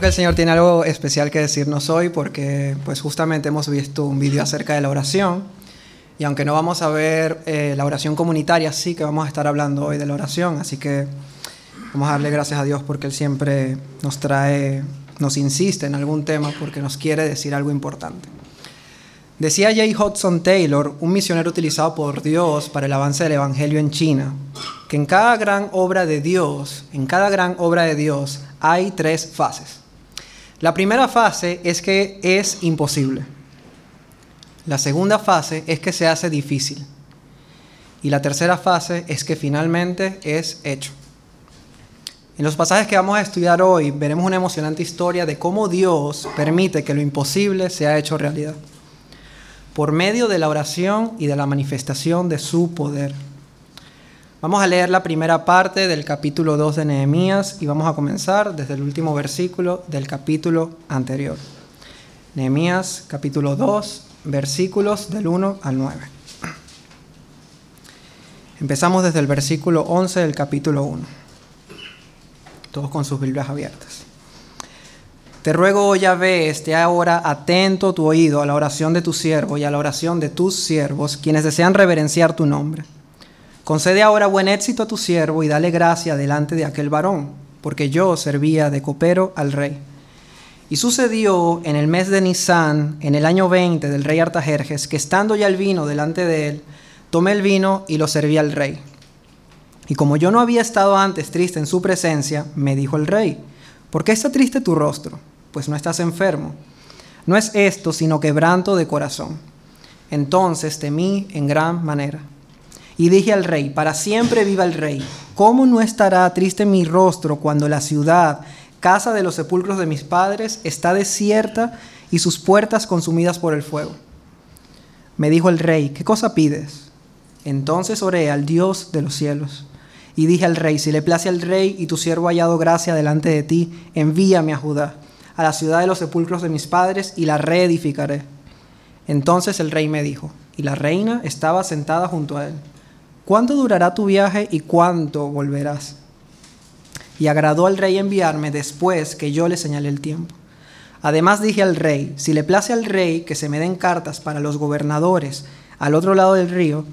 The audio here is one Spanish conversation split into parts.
creo que el Señor tiene algo especial que decirnos hoy porque pues justamente hemos visto un vídeo acerca de la oración y aunque no vamos a ver eh, la oración comunitaria, sí que vamos a estar hablando hoy de la oración, así que vamos a darle gracias a Dios porque Él siempre nos trae, nos insiste en algún tema porque nos quiere decir algo importante. Decía J. Hudson Taylor, un misionero utilizado por Dios para el avance del Evangelio en China, que en cada gran obra de Dios, en cada gran obra de Dios, hay tres fases. La primera fase es que es imposible. La segunda fase es que se hace difícil. Y la tercera fase es que finalmente es hecho. En los pasajes que vamos a estudiar hoy veremos una emocionante historia de cómo Dios permite que lo imposible sea hecho realidad por medio de la oración y de la manifestación de su poder. Vamos a leer la primera parte del capítulo 2 de Nehemías y vamos a comenzar desde el último versículo del capítulo anterior. Nehemías capítulo 2, versículos del 1 al 9. Empezamos desde el versículo 11 del capítulo 1. Todos con sus Biblias abiertas. Te ruego, oh Yahvé, esté ahora atento tu oído a la oración de tu siervo y a la oración de tus siervos, quienes desean reverenciar tu nombre. Concede ahora buen éxito a tu siervo y dale gracia delante de aquel varón, porque yo servía de copero al rey. Y sucedió en el mes de Nisan, en el año 20 del rey Artajerjes, que estando ya el vino delante de él, tomé el vino y lo serví al rey. Y como yo no había estado antes triste en su presencia, me dijo el rey, ¿por qué está triste tu rostro? pues no estás enfermo. No es esto, sino quebranto de corazón. Entonces temí en gran manera. Y dije al rey, para siempre viva el rey. ¿Cómo no estará triste mi rostro cuando la ciudad, casa de los sepulcros de mis padres, está desierta y sus puertas consumidas por el fuego? Me dijo el rey, ¿qué cosa pides? Entonces oré al Dios de los cielos. Y dije al rey, si le place al rey y tu siervo ha hallado gracia delante de ti, envíame a Judá a la ciudad de los sepulcros de mis padres y la reedificaré. Entonces el rey me dijo, y la reina estaba sentada junto a él, ¿cuánto durará tu viaje y cuánto volverás? Y agradó al rey enviarme después que yo le señalé el tiempo. Además dije al rey, si le place al rey que se me den cartas para los gobernadores al otro lado del río,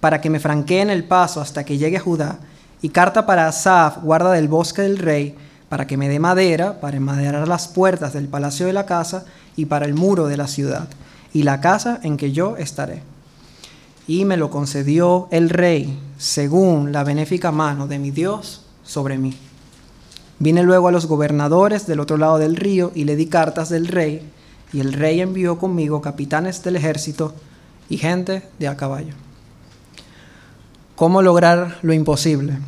para que me franqueen el paso hasta que llegue a Judá, y carta para Asaf, guarda del bosque del rey, para que me dé madera para enmaderar las puertas del palacio de la casa y para el muro de la ciudad, y la casa en que yo estaré. Y me lo concedió el rey, según la benéfica mano de mi Dios sobre mí. Vine luego a los gobernadores del otro lado del río y le di cartas del rey, y el rey envió conmigo capitanes del ejército y gente de a caballo. ¿Cómo lograr lo imposible?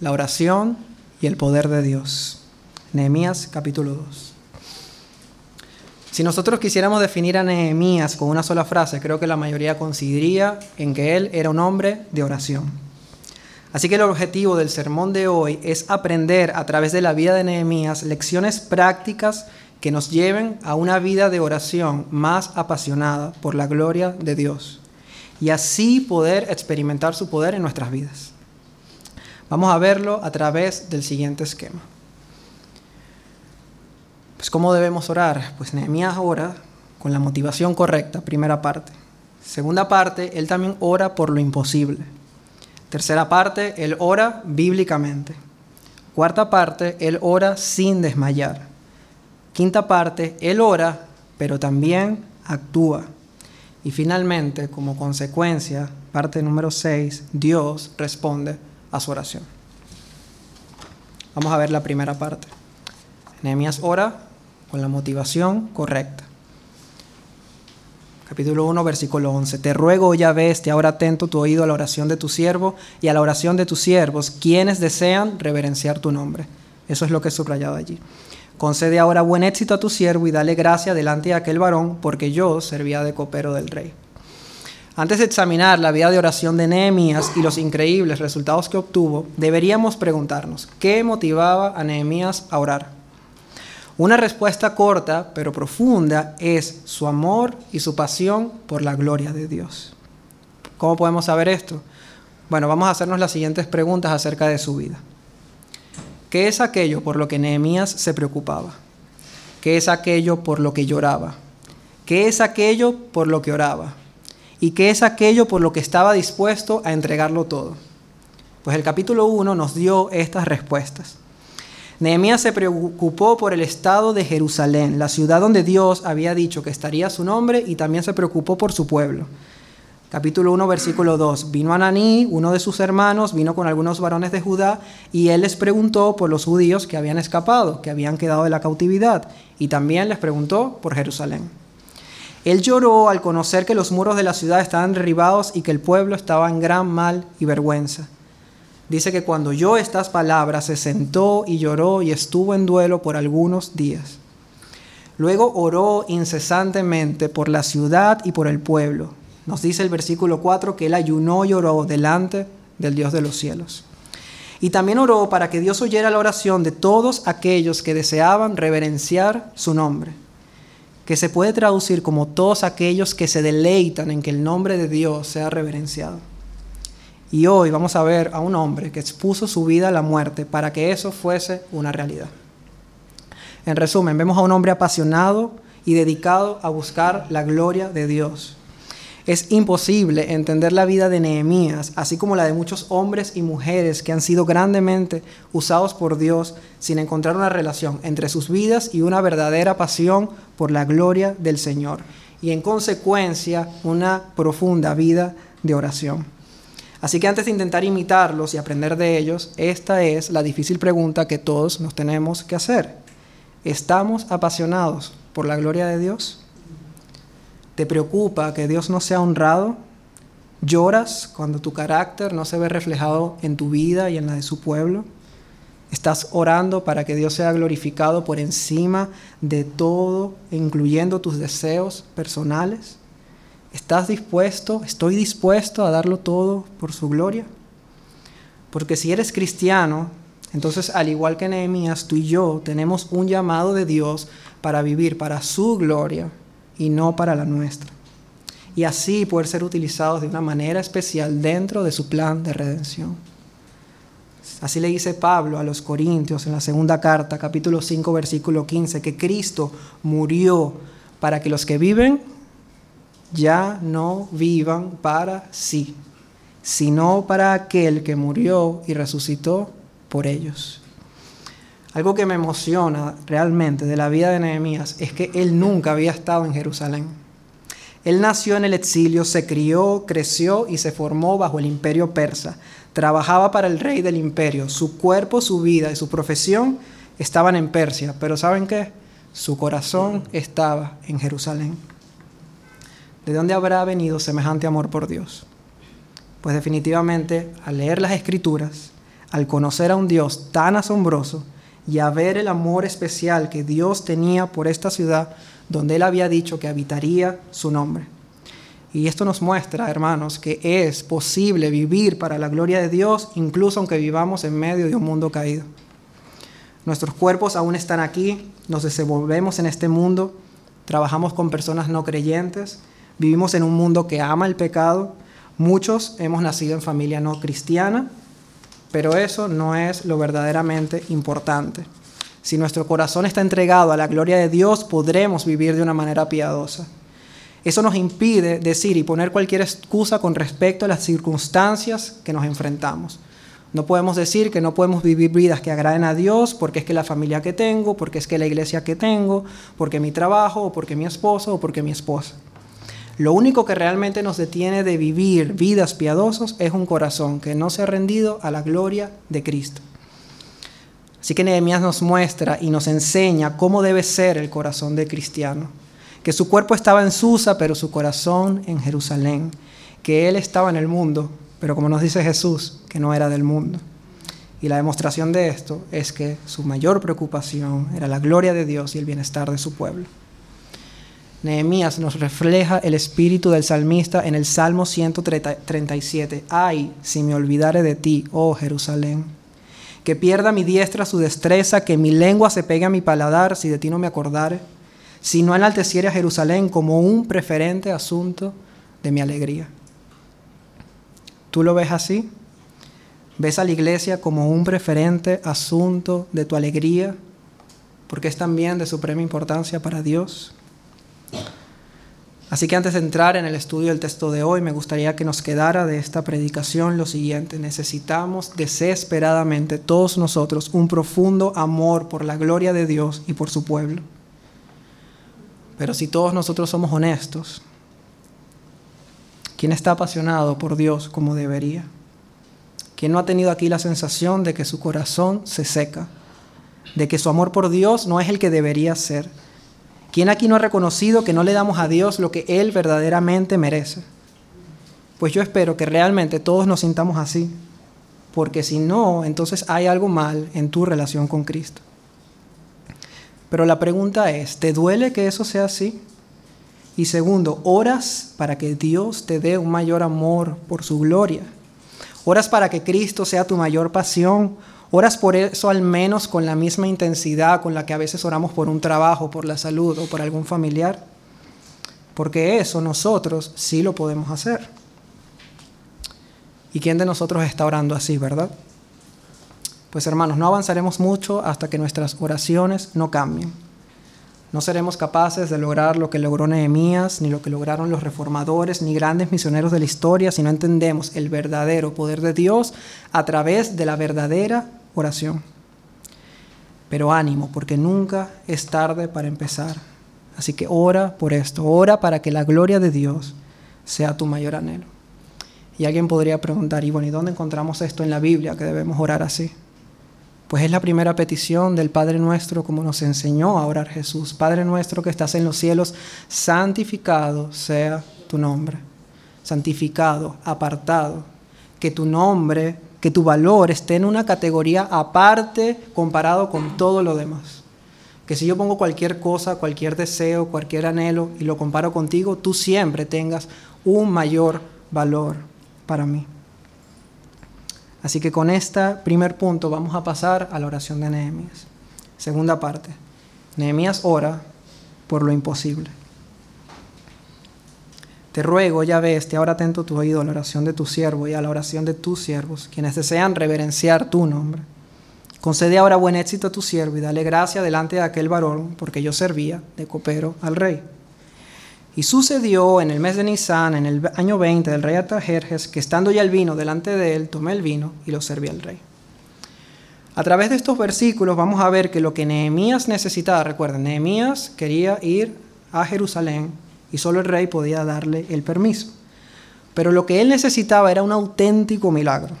La oración y el poder de Dios. Nehemías capítulo 2. Si nosotros quisiéramos definir a Nehemías con una sola frase, creo que la mayoría coincidiría en que él era un hombre de oración. Así que el objetivo del sermón de hoy es aprender a través de la vida de Nehemías lecciones prácticas que nos lleven a una vida de oración más apasionada por la gloria de Dios y así poder experimentar su poder en nuestras vidas. Vamos a verlo a través del siguiente esquema. Pues ¿cómo debemos orar? Pues Nehemías ora con la motivación correcta, primera parte. Segunda parte, él también ora por lo imposible. Tercera parte, él ora bíblicamente. Cuarta parte, él ora sin desmayar. Quinta parte, él ora, pero también actúa. Y finalmente, como consecuencia, parte número 6, Dios responde a su oración. Vamos a ver la primera parte. Nehemías ora con la motivación correcta. Capítulo 1, versículo 11. Te ruego, ya ves, te ahora atento tu oído a la oración de tu siervo y a la oración de tus siervos, quienes desean reverenciar tu nombre. Eso es lo que he subrayado allí. Concede ahora buen éxito a tu siervo y dale gracia delante de aquel varón, porque yo servía de copero del rey. Antes de examinar la vida de oración de Nehemías y los increíbles resultados que obtuvo, deberíamos preguntarnos, ¿qué motivaba a Nehemías a orar? Una respuesta corta pero profunda es su amor y su pasión por la gloria de Dios. ¿Cómo podemos saber esto? Bueno, vamos a hacernos las siguientes preguntas acerca de su vida. ¿Qué es aquello por lo que Nehemías se preocupaba? ¿Qué es aquello por lo que lloraba? ¿Qué es aquello por lo que oraba? ¿Y qué es aquello por lo que estaba dispuesto a entregarlo todo? Pues el capítulo 1 nos dio estas respuestas. Nehemías se preocupó por el estado de Jerusalén, la ciudad donde Dios había dicho que estaría su nombre, y también se preocupó por su pueblo. Capítulo 1, versículo 2. Vino Ananí, uno de sus hermanos, vino con algunos varones de Judá, y él les preguntó por los judíos que habían escapado, que habían quedado de la cautividad, y también les preguntó por Jerusalén. Él lloró al conocer que los muros de la ciudad estaban derribados y que el pueblo estaba en gran mal y vergüenza dice que cuando oyó estas palabras se sentó y lloró y estuvo en duelo por algunos días. Luego oró incesantemente por la ciudad y por el pueblo. Nos dice el versículo 4 que él ayunó y oró delante del Dios de los cielos. Y también oró para que Dios oyera la oración de todos aquellos que deseaban reverenciar su nombre, que se puede traducir como todos aquellos que se deleitan en que el nombre de Dios sea reverenciado. Y hoy vamos a ver a un hombre que expuso su vida a la muerte para que eso fuese una realidad. En resumen, vemos a un hombre apasionado y dedicado a buscar la gloria de Dios. Es imposible entender la vida de Nehemías, así como la de muchos hombres y mujeres que han sido grandemente usados por Dios sin encontrar una relación entre sus vidas y una verdadera pasión por la gloria del Señor, y en consecuencia una profunda vida de oración. Así que antes de intentar imitarlos y aprender de ellos, esta es la difícil pregunta que todos nos tenemos que hacer. ¿Estamos apasionados por la gloria de Dios? ¿Te preocupa que Dios no sea honrado? ¿Lloras cuando tu carácter no se ve reflejado en tu vida y en la de su pueblo? ¿Estás orando para que Dios sea glorificado por encima de todo, incluyendo tus deseos personales? ¿Estás dispuesto, estoy dispuesto a darlo todo por su gloria? Porque si eres cristiano, entonces al igual que Nehemías, tú y yo tenemos un llamado de Dios para vivir para su gloria y no para la nuestra. Y así poder ser utilizados de una manera especial dentro de su plan de redención. Así le dice Pablo a los Corintios en la segunda carta, capítulo 5, versículo 15, que Cristo murió para que los que viven ya no vivan para sí, sino para aquel que murió y resucitó por ellos. Algo que me emociona realmente de la vida de Nehemías es que él nunca había estado en Jerusalén. Él nació en el exilio, se crió, creció y se formó bajo el imperio persa. Trabajaba para el rey del imperio. Su cuerpo, su vida y su profesión estaban en Persia. Pero ¿saben qué? Su corazón estaba en Jerusalén. ¿De dónde habrá venido semejante amor por Dios? Pues definitivamente al leer las escrituras, al conocer a un Dios tan asombroso y a ver el amor especial que Dios tenía por esta ciudad donde Él había dicho que habitaría su nombre. Y esto nos muestra, hermanos, que es posible vivir para la gloria de Dios incluso aunque vivamos en medio de un mundo caído. Nuestros cuerpos aún están aquí, nos desenvolvemos en este mundo, trabajamos con personas no creyentes, Vivimos en un mundo que ama el pecado. Muchos hemos nacido en familia no cristiana, pero eso no es lo verdaderamente importante. Si nuestro corazón está entregado a la gloria de Dios, podremos vivir de una manera piadosa. Eso nos impide decir y poner cualquier excusa con respecto a las circunstancias que nos enfrentamos. No podemos decir que no podemos vivir vidas que agraden a Dios porque es que la familia que tengo, porque es que la iglesia que tengo, porque mi trabajo, o porque mi esposo, o porque mi esposa. Lo único que realmente nos detiene de vivir vidas piadosas es un corazón que no se ha rendido a la gloria de Cristo. Así que Nehemías nos muestra y nos enseña cómo debe ser el corazón de cristiano. Que su cuerpo estaba en Susa, pero su corazón en Jerusalén. Que él estaba en el mundo, pero como nos dice Jesús, que no era del mundo. Y la demostración de esto es que su mayor preocupación era la gloria de Dios y el bienestar de su pueblo. Nehemías nos refleja el espíritu del salmista en el Salmo 137. Ay, si me olvidare de ti, oh Jerusalén. Que pierda mi diestra su destreza, que mi lengua se pegue a mi paladar si de ti no me acordare, si no enalteciere a Jerusalén como un preferente asunto de mi alegría. ¿Tú lo ves así? ¿Ves a la iglesia como un preferente asunto de tu alegría? Porque es también de suprema importancia para Dios. Así que antes de entrar en el estudio del texto de hoy, me gustaría que nos quedara de esta predicación lo siguiente. Necesitamos desesperadamente todos nosotros un profundo amor por la gloria de Dios y por su pueblo. Pero si todos nosotros somos honestos, ¿quién está apasionado por Dios como debería? ¿Quién no ha tenido aquí la sensación de que su corazón se seca? De que su amor por Dios no es el que debería ser. ¿Quién aquí no ha reconocido que no le damos a Dios lo que Él verdaderamente merece? Pues yo espero que realmente todos nos sintamos así, porque si no, entonces hay algo mal en tu relación con Cristo. Pero la pregunta es, ¿te duele que eso sea así? Y segundo, ¿oras para que Dios te dé un mayor amor por su gloria? Oras para que Cristo sea tu mayor pasión. Oras por eso al menos con la misma intensidad con la que a veces oramos por un trabajo, por la salud o por algún familiar. Porque eso nosotros sí lo podemos hacer. ¿Y quién de nosotros está orando así, verdad? Pues hermanos, no avanzaremos mucho hasta que nuestras oraciones no cambien. No seremos capaces de lograr lo que logró Nehemías, ni lo que lograron los reformadores, ni grandes misioneros de la historia, si no entendemos el verdadero poder de Dios a través de la verdadera oración. Pero ánimo, porque nunca es tarde para empezar. Así que ora por esto, ora para que la gloria de Dios sea tu mayor anhelo. Y alguien podría preguntar, y bueno, ¿y dónde encontramos esto en la Biblia que debemos orar así? Pues es la primera petición del Padre nuestro como nos enseñó a orar Jesús. Padre nuestro que estás en los cielos, santificado sea tu nombre. Santificado, apartado. Que tu nombre, que tu valor esté en una categoría aparte comparado con todo lo demás. Que si yo pongo cualquier cosa, cualquier deseo, cualquier anhelo y lo comparo contigo, tú siempre tengas un mayor valor para mí. Así que con este primer punto vamos a pasar a la oración de Nehemías. Segunda parte. Nehemías ora por lo imposible. Te ruego, ya ves, te ahora atento tu oído a la oración de tu siervo y a la oración de tus siervos, quienes desean reverenciar tu nombre. Concede ahora buen éxito a tu siervo y dale gracia delante de aquel varón, porque yo servía de copero al rey. Y sucedió en el mes de Nisan, en el año 20 del rey Atajerjes, que estando ya el vino delante de él, tomé el vino y lo serví al rey. A través de estos versículos vamos a ver que lo que Nehemías necesitaba, recuerden, Nehemías quería ir a Jerusalén y solo el rey podía darle el permiso. Pero lo que él necesitaba era un auténtico milagro.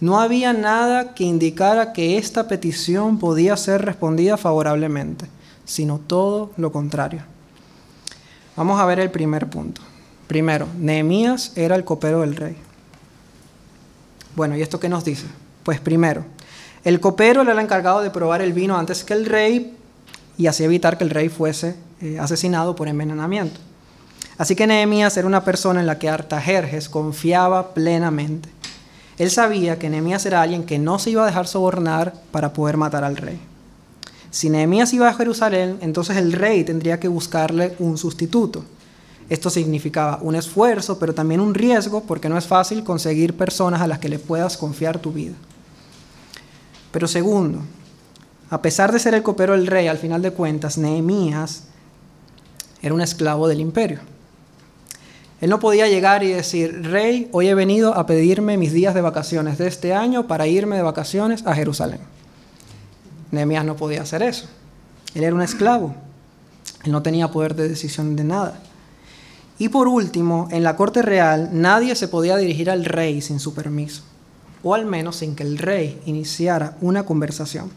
No había nada que indicara que esta petición podía ser respondida favorablemente, sino todo lo contrario. Vamos a ver el primer punto. Primero, Nehemías era el copero del rey. Bueno, ¿y esto qué nos dice? Pues primero, el copero era el encargado de probar el vino antes que el rey y así evitar que el rey fuese eh, asesinado por envenenamiento. Así que Nehemías era una persona en la que Artajerjes confiaba plenamente. Él sabía que Nehemías era alguien que no se iba a dejar sobornar para poder matar al rey. Si Nehemías iba a Jerusalén, entonces el rey tendría que buscarle un sustituto. Esto significaba un esfuerzo, pero también un riesgo, porque no es fácil conseguir personas a las que le puedas confiar tu vida. Pero segundo, a pesar de ser el copero del rey, al final de cuentas, Nehemías era un esclavo del imperio. Él no podía llegar y decir, rey, hoy he venido a pedirme mis días de vacaciones de este año para irme de vacaciones a Jerusalén. Nehemías no podía hacer eso. Él era un esclavo. Él no tenía poder de decisión de nada. Y por último, en la corte real nadie se podía dirigir al rey sin su permiso, o al menos sin que el rey iniciara una conversación.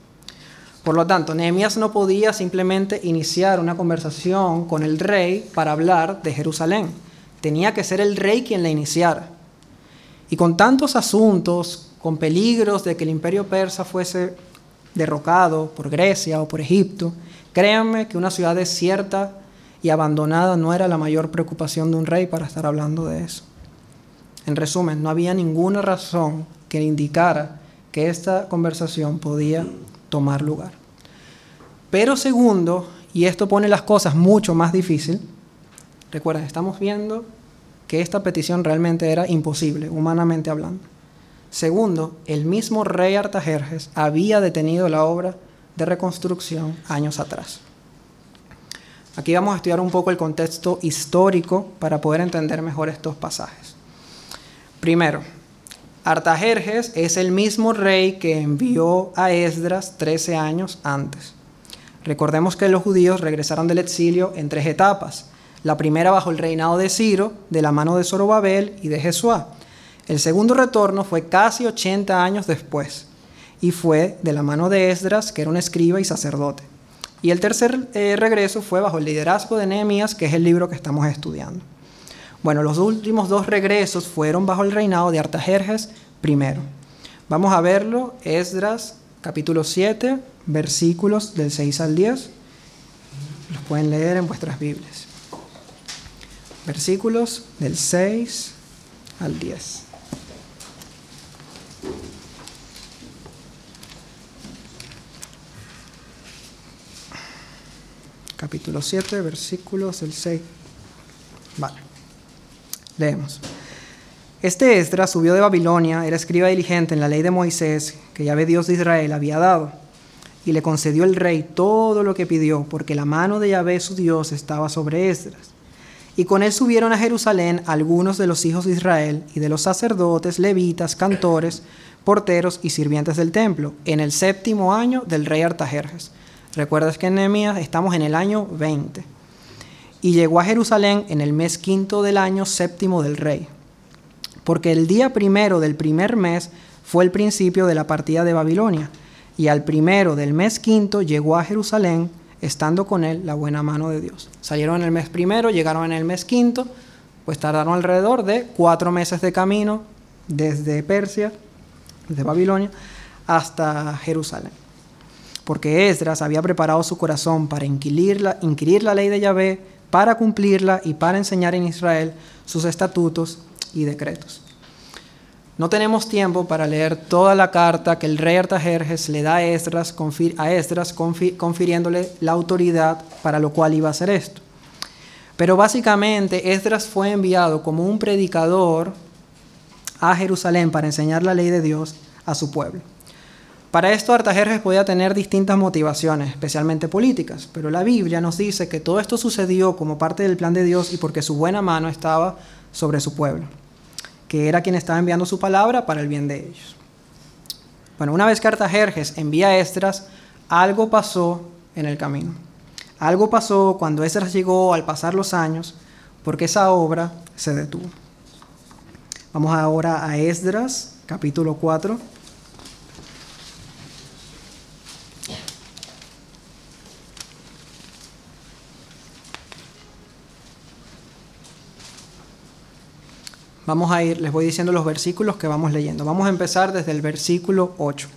Por lo tanto, Nehemías no podía simplemente iniciar una conversación con el rey para hablar de Jerusalén. Tenía que ser el rey quien la iniciara. Y con tantos asuntos, con peligros de que el imperio persa fuese derrocado por Grecia o por Egipto, créanme que una ciudad desierta y abandonada no era la mayor preocupación de un rey para estar hablando de eso. En resumen, no había ninguna razón que indicara que esta conversación podía tomar lugar. Pero segundo, y esto pone las cosas mucho más difícil, recuerda, estamos viendo que esta petición realmente era imposible, humanamente hablando. Segundo, el mismo rey Artajerjes había detenido la obra de reconstrucción años atrás. Aquí vamos a estudiar un poco el contexto histórico para poder entender mejor estos pasajes. Primero, Artajerjes es el mismo rey que envió a Esdras 13 años antes. Recordemos que los judíos regresaron del exilio en tres etapas. La primera bajo el reinado de Ciro, de la mano de Zorobabel y de Jesuá. El segundo retorno fue casi 80 años después y fue de la mano de Esdras, que era un escriba y sacerdote. Y el tercer eh, regreso fue bajo el liderazgo de Nehemías, que es el libro que estamos estudiando. Bueno, los últimos dos regresos fueron bajo el reinado de Artajerjes primero. Vamos a verlo, Esdras capítulo 7, versículos del 6 al 10. Los pueden leer en vuestras Biblias. Versículos del 6 al 10. Capítulo 7, versículos del 6. Vale. Leemos. Este Esdras subió de Babilonia, era escriba diligente en la ley de Moisés que Yahvé Dios de Israel había dado, y le concedió el rey todo lo que pidió, porque la mano de Yahvé su Dios estaba sobre Esdras. Y con él subieron a Jerusalén algunos de los hijos de Israel y de los sacerdotes, levitas, cantores, porteros y sirvientes del templo, en el séptimo año del rey Artajerjes. Recuerdas que en Nehemías estamos en el año 20 y llegó a Jerusalén en el mes quinto del año séptimo del rey, porque el día primero del primer mes fue el principio de la partida de Babilonia, y al primero del mes quinto llegó a Jerusalén, estando con él la buena mano de Dios. Salieron en el mes primero, llegaron en el mes quinto, pues tardaron alrededor de cuatro meses de camino desde Persia, desde Babilonia, hasta Jerusalén. Porque Esdras había preparado su corazón para inquirir la, inquirir la ley de Yahvé, para cumplirla y para enseñar en Israel sus estatutos y decretos. No tenemos tiempo para leer toda la carta que el rey Artajerjes le da a Esdras, a Esdras confiriéndole la autoridad para lo cual iba a hacer esto. Pero básicamente Esdras fue enviado como un predicador a Jerusalén para enseñar la ley de Dios a su pueblo. Para esto Artajerjes podía tener distintas motivaciones, especialmente políticas, pero la Biblia nos dice que todo esto sucedió como parte del plan de Dios y porque su buena mano estaba sobre su pueblo, que era quien estaba enviando su palabra para el bien de ellos. Bueno, una vez que Artajerjes envía a Esdras, algo pasó en el camino. Algo pasó cuando Esdras llegó al pasar los años, porque esa obra se detuvo. Vamos ahora a Esdras, capítulo 4 Vamos a ir, les voy diciendo los versículos que vamos leyendo. Vamos a empezar desde el versículo 8.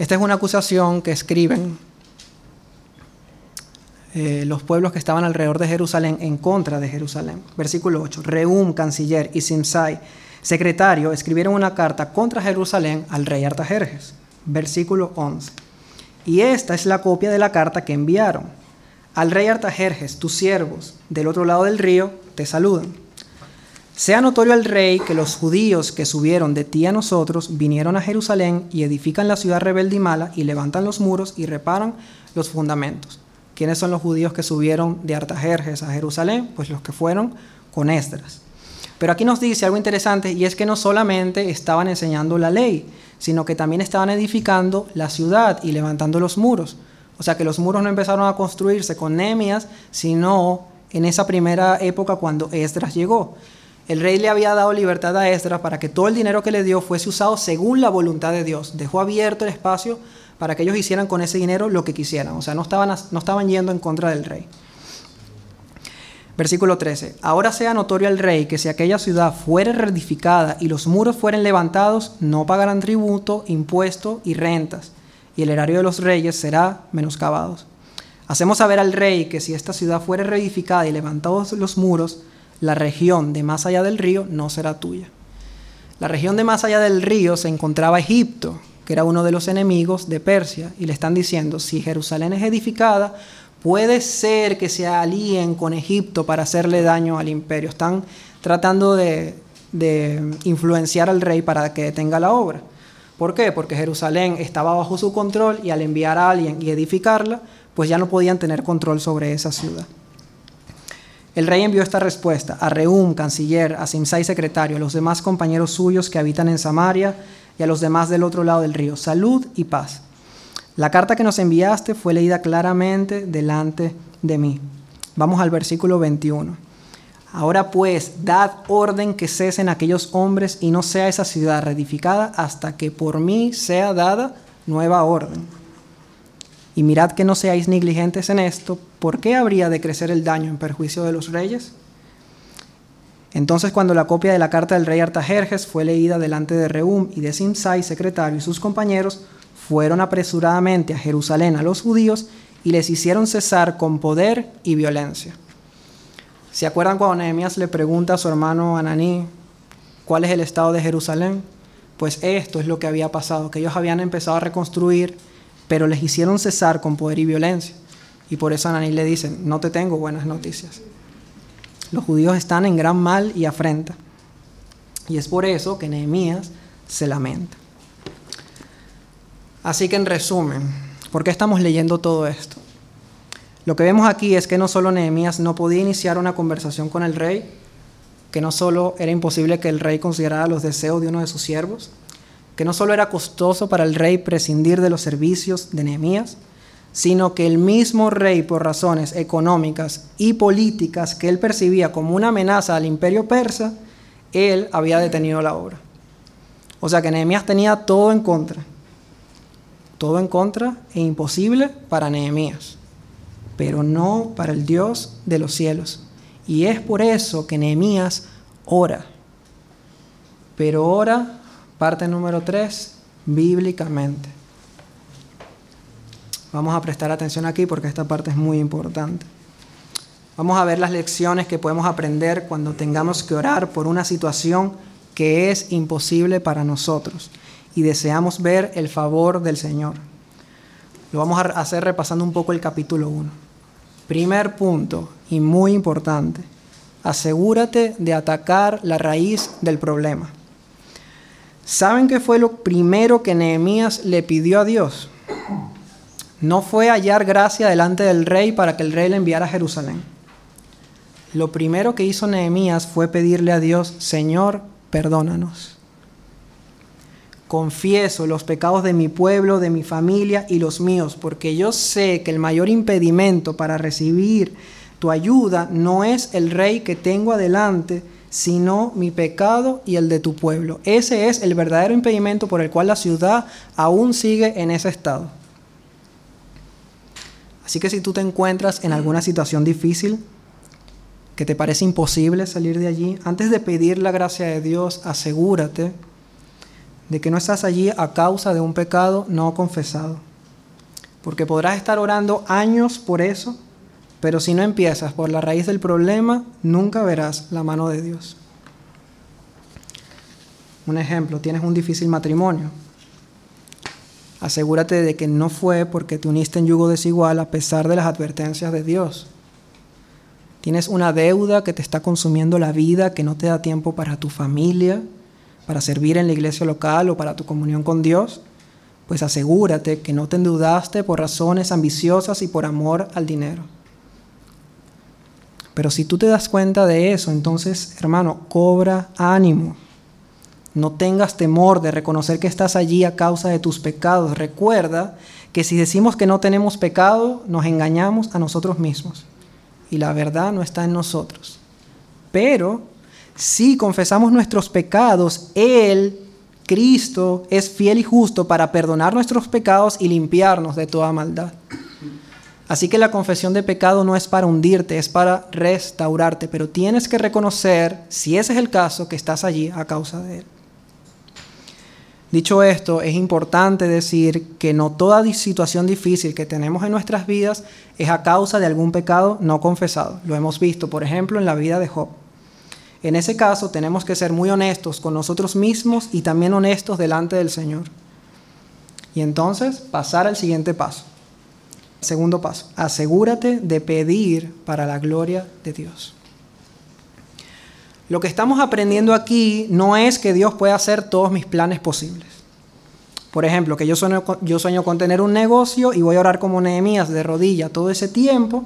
Esta es una acusación que escriben eh, los pueblos que estaban alrededor de Jerusalén en contra de Jerusalén. Versículo 8. Reum, canciller, y Simsai, secretario, escribieron una carta contra Jerusalén al rey Artajerjes. Versículo 11. Y esta es la copia de la carta que enviaron. Al rey Artajerjes, tus siervos, del otro lado del río, te saludan. Sea notorio al rey que los judíos que subieron de ti a nosotros vinieron a Jerusalén y edifican la ciudad rebelde y mala y levantan los muros y reparan los fundamentos. ¿Quiénes son los judíos que subieron de Artajerjes a Jerusalén? Pues los que fueron con Esdras. Pero aquí nos dice algo interesante y es que no solamente estaban enseñando la ley, sino que también estaban edificando la ciudad y levantando los muros. O sea que los muros no empezaron a construirse con Nehemías, sino en esa primera época cuando Esdras llegó. El rey le había dado libertad a Esdras para que todo el dinero que le dio fuese usado según la voluntad de Dios. Dejó abierto el espacio para que ellos hicieran con ese dinero lo que quisieran. O sea, no estaban, no estaban yendo en contra del rey. Versículo 13. Ahora sea notorio al rey que si aquella ciudad fuere reedificada y los muros fueren levantados, no pagarán tributo, impuesto y rentas, y el erario de los reyes será menoscabado. Hacemos saber al rey que si esta ciudad fuere reedificada y levantados los muros, la región de más allá del río no será tuya. La región de más allá del río se encontraba Egipto, que era uno de los enemigos de Persia, y le están diciendo, si Jerusalén es edificada, puede ser que se alíen con Egipto para hacerle daño al imperio. Están tratando de, influenciar al rey para que detenga la obra. ¿Por qué? Porque Jerusalén estaba bajo su control y al enviar a alguien y edificarla, pues ya no podían tener control sobre esa ciudad. El rey envió esta respuesta a Reum, canciller, a Simsai, secretario, a los demás compañeros suyos que habitan en Samaria y a los demás del otro lado del río. Salud y paz. La carta que nos enviaste fue leída claramente delante de mí. Vamos al versículo 21. Ahora pues, dad orden que cesen aquellos hombres y no sea esa ciudad reedificada hasta que por mí sea dada nueva orden. Y mirad que no seáis negligentes en esto, ¿por qué habría de crecer el daño en perjuicio de los reyes? Entonces cuando la copia de la carta del rey Artajerjes fue leída delante de Reum y de Simsai, secretario, y sus compañeros, fueron apresuradamente a Jerusalén a los judíos y les hicieron cesar con poder y violencia. ¿Se acuerdan cuando Nehemías le pregunta a su hermano Ananí cuál es el estado de Jerusalén? Pues esto es lo que había pasado, que ellos habían empezado a reconstruir, pero les hicieron cesar con poder y violencia. Y por eso Ananí le dice, no te tengo buenas noticias. Los judíos están en gran mal y afrenta. Y es por eso que Nehemías se lamenta. Así que en resumen, ¿por qué estamos leyendo todo esto? Lo que vemos aquí es que no solo Nehemías no podía iniciar una conversación con el rey, que no solo era imposible que el rey considerara los deseos de uno de sus siervos, que no solo era costoso para el rey prescindir de los servicios de Nehemías, sino que el mismo rey, por razones económicas y políticas que él percibía como una amenaza al imperio persa, él había detenido la obra. O sea que Nehemías tenía todo en contra. Todo en contra e imposible para Nehemías pero no para el Dios de los cielos. Y es por eso que Nehemías ora. Pero ora, parte número 3, bíblicamente. Vamos a prestar atención aquí porque esta parte es muy importante. Vamos a ver las lecciones que podemos aprender cuando tengamos que orar por una situación que es imposible para nosotros y deseamos ver el favor del Señor. Lo vamos a hacer repasando un poco el capítulo 1. Primer punto, y muy importante, asegúrate de atacar la raíz del problema. ¿Saben qué fue lo primero que Nehemías le pidió a Dios? No fue hallar gracia delante del rey para que el rey le enviara a Jerusalén. Lo primero que hizo Nehemías fue pedirle a Dios, Señor, perdónanos confieso los pecados de mi pueblo, de mi familia y los míos, porque yo sé que el mayor impedimento para recibir tu ayuda no es el rey que tengo adelante, sino mi pecado y el de tu pueblo. Ese es el verdadero impedimento por el cual la ciudad aún sigue en ese estado. Así que si tú te encuentras en alguna situación difícil, que te parece imposible salir de allí, antes de pedir la gracia de Dios, asegúrate de que no estás allí a causa de un pecado no confesado. Porque podrás estar orando años por eso, pero si no empiezas por la raíz del problema, nunca verás la mano de Dios. Un ejemplo, tienes un difícil matrimonio. Asegúrate de que no fue porque te uniste en yugo desigual a pesar de las advertencias de Dios. Tienes una deuda que te está consumiendo la vida, que no te da tiempo para tu familia, para servir en la iglesia local o para tu comunión con Dios, pues asegúrate que no te endeudaste por razones ambiciosas y por amor al dinero. Pero si tú te das cuenta de eso, entonces, hermano, cobra ánimo. No tengas temor de reconocer que estás allí a causa de tus pecados. Recuerda que si decimos que no tenemos pecado, nos engañamos a nosotros mismos. Y la verdad no está en nosotros. Pero si confesamos nuestros pecados, Él, Cristo, es fiel y justo para perdonar nuestros pecados y limpiarnos de toda maldad. Así que la confesión de pecado no es para hundirte, es para restaurarte, pero tienes que reconocer, si ese es el caso, que estás allí a causa de Él. Dicho esto, es importante decir que no toda situación difícil que tenemos en nuestras vidas es a causa de algún pecado no confesado. Lo hemos visto, por ejemplo, en la vida de Job. En ese caso tenemos que ser muy honestos con nosotros mismos y también honestos delante del Señor. Y entonces pasar al siguiente paso. Segundo paso, asegúrate de pedir para la gloria de Dios. Lo que estamos aprendiendo aquí no es que Dios pueda hacer todos mis planes posibles. Por ejemplo, que yo sueño, yo sueño con tener un negocio y voy a orar como Nehemías de rodilla todo ese tiempo,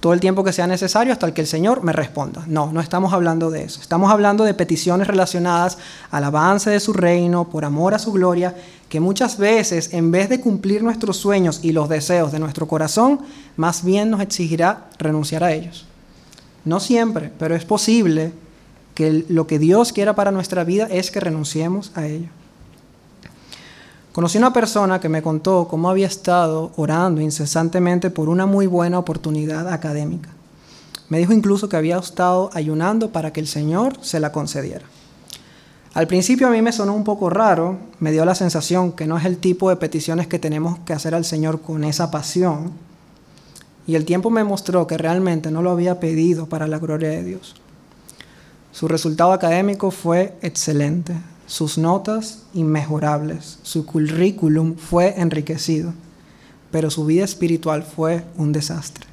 todo el tiempo que sea necesario hasta que el Señor me responda. No, no estamos hablando de eso. Estamos hablando de peticiones relacionadas al avance de su reino, por amor a su gloria, que muchas veces en vez de cumplir nuestros sueños y los deseos de nuestro corazón, más bien nos exigirá renunciar a ellos. No siempre, pero es posible que lo que Dios quiera para nuestra vida es que renunciemos a ello. Conocí una persona que me contó cómo había estado orando incesantemente por una muy buena oportunidad académica. Me dijo incluso que había estado ayunando para que el Señor se la concediera. Al principio a mí me sonó un poco raro, me dio la sensación que no es el tipo de peticiones que tenemos que hacer al Señor con esa pasión, y el tiempo me mostró que realmente no lo había pedido para la gloria de Dios. Su resultado académico fue excelente, sus notas inmejorables, su currículum fue enriquecido, pero su vida espiritual fue un desastre.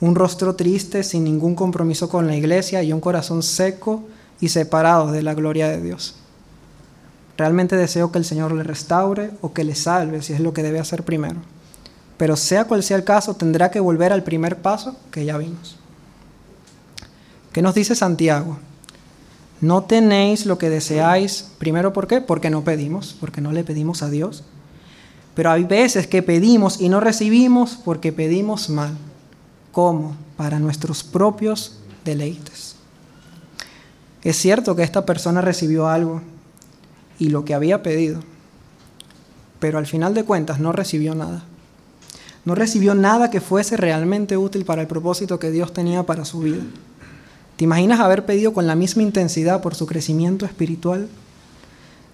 Un rostro triste, sin ningún compromiso con la iglesia y un corazón seco y separado de la gloria de Dios. Realmente deseo que el Señor le restaure o que le salve si es lo que debe hacer primero. Pero sea cual sea el caso, tendrá que volver al primer paso que ya vimos. ¿Qué nos dice Santiago? No tenéis lo que deseáis, primero ¿por qué? Porque no pedimos, porque no le pedimos a Dios. Pero hay veces que pedimos y no recibimos porque pedimos mal. ¿Cómo? Para nuestros propios deleites. Es cierto que esta persona recibió algo y lo que había pedido, pero al final de cuentas no recibió nada. No recibió nada que fuese realmente útil para el propósito que Dios tenía para su vida. ¿Te imaginas haber pedido con la misma intensidad por su crecimiento espiritual?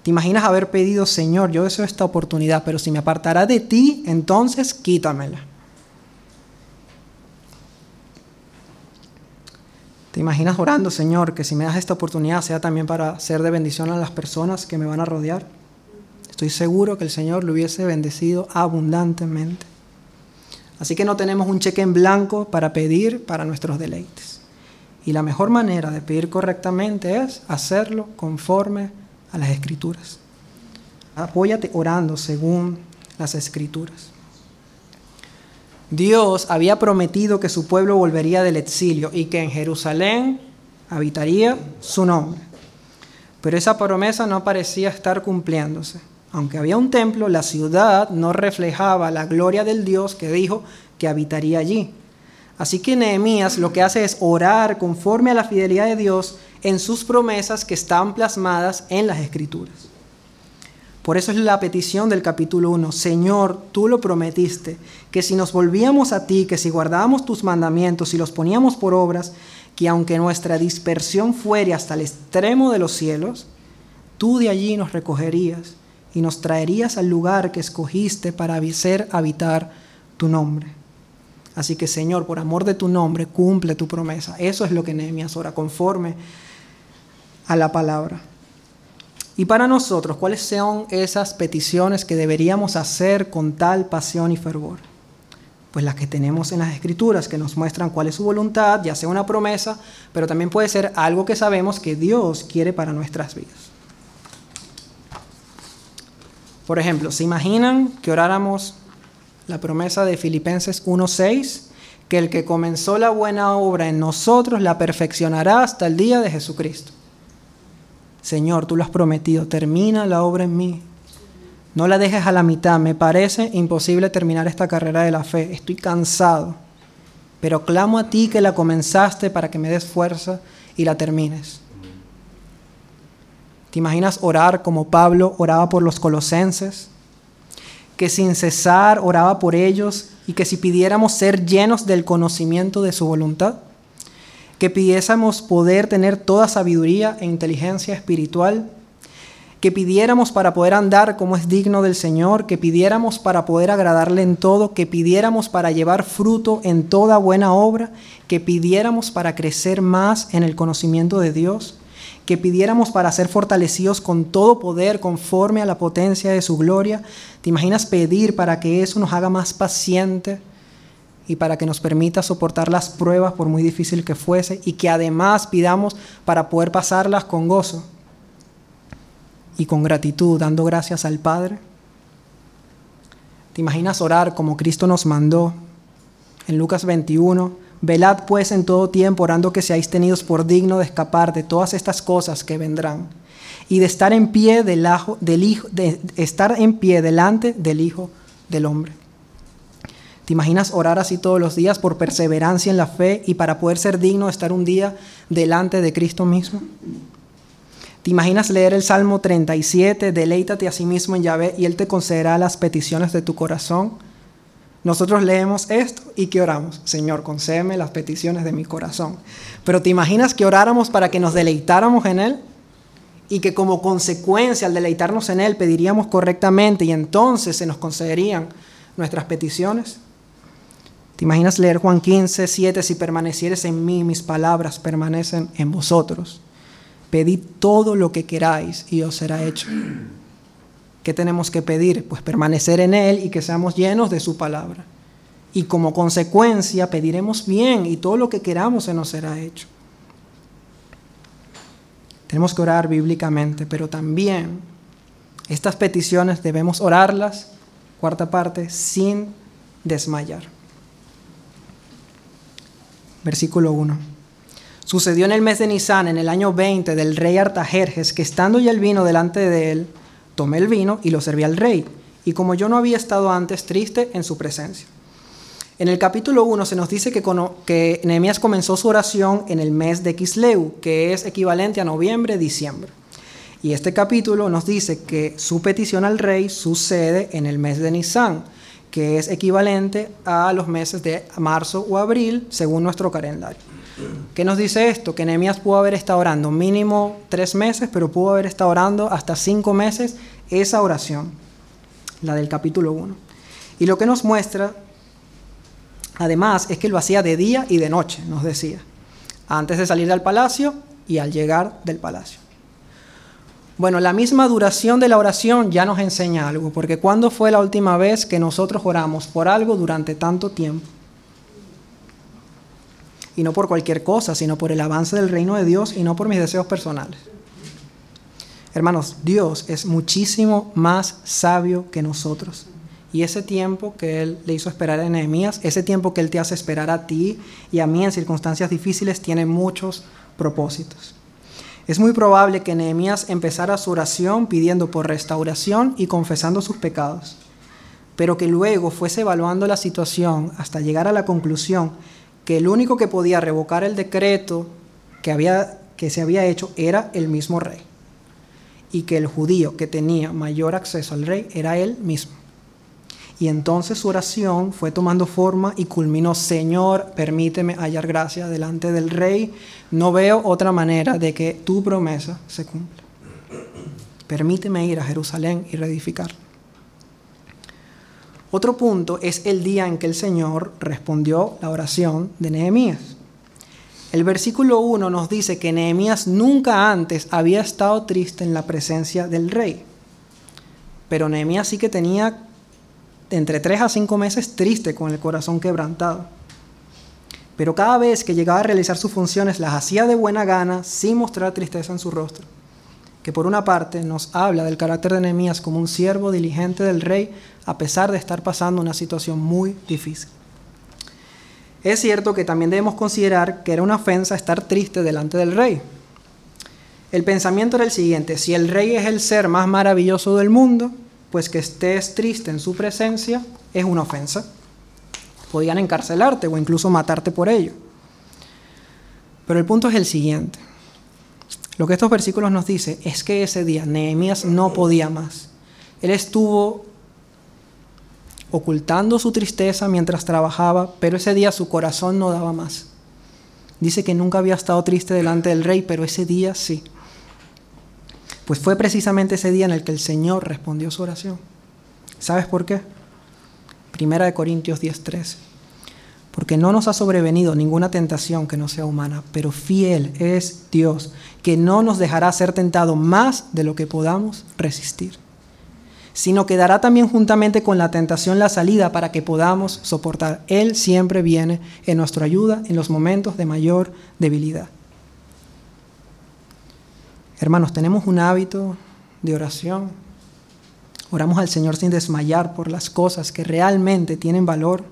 ¿Te imaginas haber pedido, Señor, yo deseo esta oportunidad, pero si me apartará de ti, entonces quítamela? ¿Te imaginas orando, Señor, que si me das esta oportunidad sea también para ser de bendición a las personas que me van a rodear? Estoy seguro que el Señor lo hubiese bendecido abundantemente. Así que no tenemos un cheque en blanco para pedir para nuestros deleites. Y la mejor manera de pedir correctamente es hacerlo conforme a las escrituras. Apóyate orando según las escrituras. Dios había prometido que su pueblo volvería del exilio y que en Jerusalén habitaría su nombre. Pero esa promesa no parecía estar cumpliéndose. Aunque había un templo, la ciudad no reflejaba la gloria del Dios que dijo que habitaría allí. Así que Nehemías lo que hace es orar conforme a la fidelidad de Dios en sus promesas que están plasmadas en las escrituras. Por eso es la petición del capítulo 1. Señor, tú lo prometiste, que si nos volvíamos a ti, que si guardábamos tus mandamientos y los poníamos por obras, que aunque nuestra dispersión fuere hasta el extremo de los cielos, tú de allí nos recogerías y nos traerías al lugar que escogiste para hacer habitar tu nombre. Así que Señor, por amor de tu nombre, cumple tu promesa. Eso es lo que Nehemías ora, conforme a la palabra. Y para nosotros, ¿cuáles son esas peticiones que deberíamos hacer con tal pasión y fervor? Pues las que tenemos en las escrituras, que nos muestran cuál es su voluntad, ya sea una promesa, pero también puede ser algo que sabemos que Dios quiere para nuestras vidas. Por ejemplo, ¿se imaginan que oráramos la promesa de Filipenses 1.6? Que el que comenzó la buena obra en nosotros la perfeccionará hasta el día de Jesucristo. Señor, tú lo has prometido, termina la obra en mí. No la dejes a la mitad. Me parece imposible terminar esta carrera de la fe. Estoy cansado. Pero clamo a ti que la comenzaste para que me des fuerza y la termines. ¿Te imaginas orar como Pablo oraba por los colosenses? Que sin cesar oraba por ellos y que si pidiéramos ser llenos del conocimiento de su voluntad, que pidiésemos poder tener toda sabiduría e inteligencia espiritual, que pidiéramos para poder andar como es digno del Señor, que pidiéramos para poder agradarle en todo, que pidiéramos para llevar fruto en toda buena obra, que pidiéramos para crecer más en el conocimiento de Dios que pidiéramos para ser fortalecidos con todo poder conforme a la potencia de su gloria? ¿Te imaginas pedir para que eso nos haga más pacientes y para que nos permita soportar las pruebas por muy difícil que fuese y que además pidamos para poder pasarlas con gozo y con gratitud, dando gracias al Padre? ¿Te imaginas orar como Cristo nos mandó en Lucas 21? Velad pues en todo tiempo, orando que seáis tenidos por digno de escapar de todas estas cosas que vendrán y de estar en pie del, del hijo, de estar en pie delante del Hijo del Hombre. ¿Te imaginas orar así todos los días por perseverancia en la fe y para poder ser digno de estar un día delante de Cristo mismo? ¿Te imaginas leer el Salmo 37, deleítate a sí mismo en Yahvé y Él te concederá las peticiones de tu corazón? Nosotros leemos esto y que oramos, Señor, concédeme las peticiones de mi corazón. Pero ¿te imaginas que oráramos para que nos deleitáramos en Él? Y que como consecuencia al deleitarnos en Él pediríamos correctamente y entonces se nos concederían nuestras peticiones. ¿Te imaginas leer Juan 15, 7, si permanecieres en mí, mis palabras permanecen en vosotros? Pedid todo lo que queráis y os será hecho. ¿Qué tenemos que pedir? Pues permanecer en Él y que seamos llenos de su palabra. Y como consecuencia pediremos bien y todo lo que queramos se nos será hecho. Tenemos que orar bíblicamente, pero también estas peticiones debemos orarlas, cuarta parte, sin desmayar. Versículo 1. Sucedió en el mes de Nisan, en el año 20 del rey Artajerjes, que estando ya el vino delante de él, tomé el vino y lo serví al rey, y como yo no había estado antes triste en su presencia. En el capítulo 1 se nos dice que, que Nehemías comenzó su oración en el mes de Kisleu, que es equivalente a noviembre-diciembre. Y este capítulo nos dice que su petición al rey sucede en el mes de Nisan, que es equivalente a los meses de marzo o abril, según nuestro calendario. ¿Qué nos dice esto? Que Nehemías pudo haber estado orando mínimo tres meses, pero pudo haber estado orando hasta cinco meses esa oración, la del capítulo 1. Y lo que nos muestra, además, es que lo hacía de día y de noche, nos decía, antes de salir del palacio y al llegar del palacio. Bueno, la misma duración de la oración ya nos enseña algo, porque ¿cuándo fue la última vez que nosotros oramos por algo durante tanto tiempo? Y no por cualquier cosa, sino por el avance del reino de Dios y no por mis deseos personales. Hermanos, Dios es muchísimo más sabio que nosotros. Y ese tiempo que Él le hizo esperar a Nehemías, ese tiempo que Él te hace esperar a ti y a mí en circunstancias difíciles, tiene muchos propósitos. Es muy probable que Nehemías empezara su oración pidiendo por restauración y confesando sus pecados, pero que luego fuese evaluando la situación hasta llegar a la conclusión que el único que podía revocar el decreto que, había, que se había hecho era el mismo rey, y que el judío que tenía mayor acceso al rey era él mismo. Y entonces su oración fue tomando forma y culminó, Señor, permíteme hallar gracia delante del rey. No veo otra manera de que tu promesa se cumpla. Permíteme ir a Jerusalén y reedificarla. Otro punto es el día en que el Señor respondió la oración de Nehemías. El versículo 1 nos dice que Nehemías nunca antes había estado triste en la presencia del rey. Pero Nehemías sí que tenía entre 3 a 5 meses triste con el corazón quebrantado. Pero cada vez que llegaba a realizar sus funciones las hacía de buena gana sin mostrar tristeza en su rostro que por una parte nos habla del carácter de Nehemías como un siervo diligente del rey, a pesar de estar pasando una situación muy difícil. Es cierto que también debemos considerar que era una ofensa estar triste delante del rey. El pensamiento era el siguiente, si el rey es el ser más maravilloso del mundo, pues que estés triste en su presencia es una ofensa. Podían encarcelarte o incluso matarte por ello. Pero el punto es el siguiente. Lo que estos versículos nos dicen es que ese día Nehemías no podía más. Él estuvo ocultando su tristeza mientras trabajaba, pero ese día su corazón no daba más. Dice que nunca había estado triste delante del rey, pero ese día sí. Pues fue precisamente ese día en el que el Señor respondió su oración. ¿Sabes por qué? Primera de Corintios 10:13. Porque no nos ha sobrevenido ninguna tentación que no sea humana, pero fiel es Dios, que no nos dejará ser tentado más de lo que podamos resistir, sino que dará también juntamente con la tentación la salida para que podamos soportar. Él siempre viene en nuestra ayuda en los momentos de mayor debilidad. Hermanos, tenemos un hábito de oración. Oramos al Señor sin desmayar por las cosas que realmente tienen valor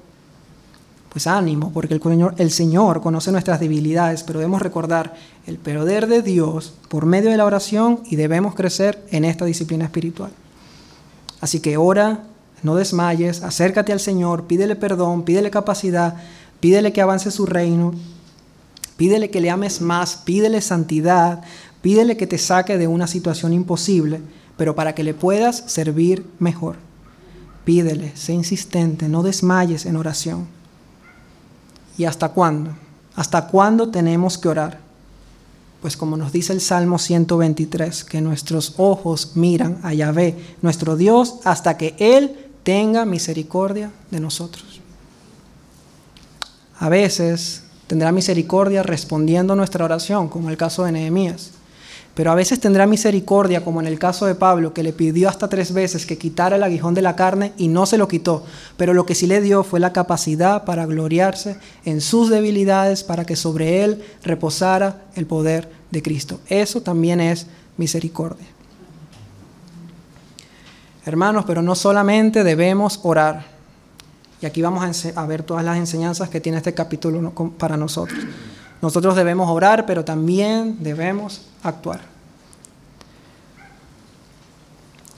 pues ánimo, porque el Señor, el Señor conoce nuestras debilidades, pero debemos recordar el poder de Dios por medio de la oración y debemos crecer en esta disciplina espiritual. Así que ora, no desmayes, acércate al Señor, pídele perdón, pídele capacidad, pídele que avance su reino, pídele que le ames más, pídele santidad, pídele que te saque de una situación imposible, pero para que le puedas servir mejor. Pídele, sé insistente, no desmayes en oración. ¿Y hasta cuándo? ¿Hasta cuándo tenemos que orar? Pues como nos dice el Salmo 123, que nuestros ojos miran a Yahvé, nuestro Dios, hasta que Él tenga misericordia de nosotros. A veces tendrá misericordia respondiendo nuestra oración, como el caso de Nehemías. Pero a veces tendrá misericordia, como en el caso de Pablo, que le pidió hasta tres veces que quitara el aguijón de la carne y no se lo quitó. Pero lo que sí le dio fue la capacidad para gloriarse en sus debilidades, para que sobre él reposara el poder de Cristo. Eso también es misericordia. Hermanos, pero no solamente debemos orar. Y aquí vamos a, ver todas las enseñanzas que tiene este capítulo para nosotros. Nosotros debemos orar, pero también debemos actuar.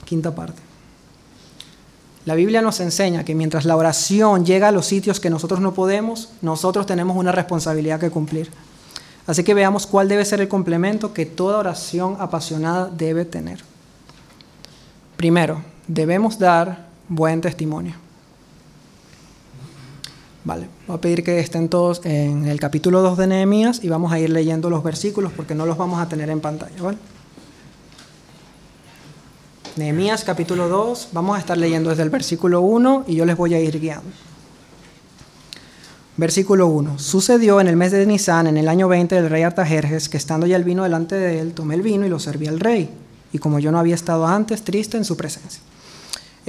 Quinta parte. La Biblia nos enseña que mientras la oración llega a los sitios que nosotros no podemos, nosotros tenemos una responsabilidad que cumplir. Así que veamos cuál debe ser el complemento que toda oración apasionada debe tener. Primero, debemos dar buen testimonio. Vale, voy a pedir que estén todos en el capítulo 2 de Nehemías y vamos a ir leyendo los versículos porque no los vamos a tener en pantalla, ¿vale? Nehemías capítulo 2, vamos a estar leyendo desde el versículo 1 y yo les voy a ir guiando. Versículo 1. Sucedió en el mes de Nisan, en el año 20 del rey Artajerjes, que estando ya el vino delante de él, tomé el vino y lo serví al rey. Y como yo no había estado antes, triste en su presencia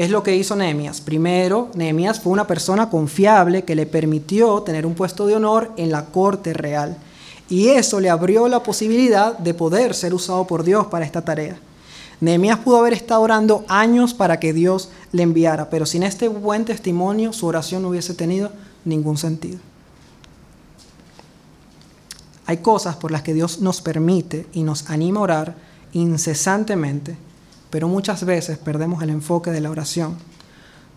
es lo que hizo Nehemías. Primero, Nehemías fue una persona confiable que le permitió tener un puesto de honor en la corte real. Y eso le abrió la posibilidad de poder ser usado por Dios para esta tarea. Nehemías pudo haber estado orando años para que Dios le enviara, pero sin este buen testimonio su oración no hubiese tenido ningún sentido. Hay cosas por las que Dios nos permite y nos anima a orar incesantemente pero muchas veces perdemos el enfoque de la oración.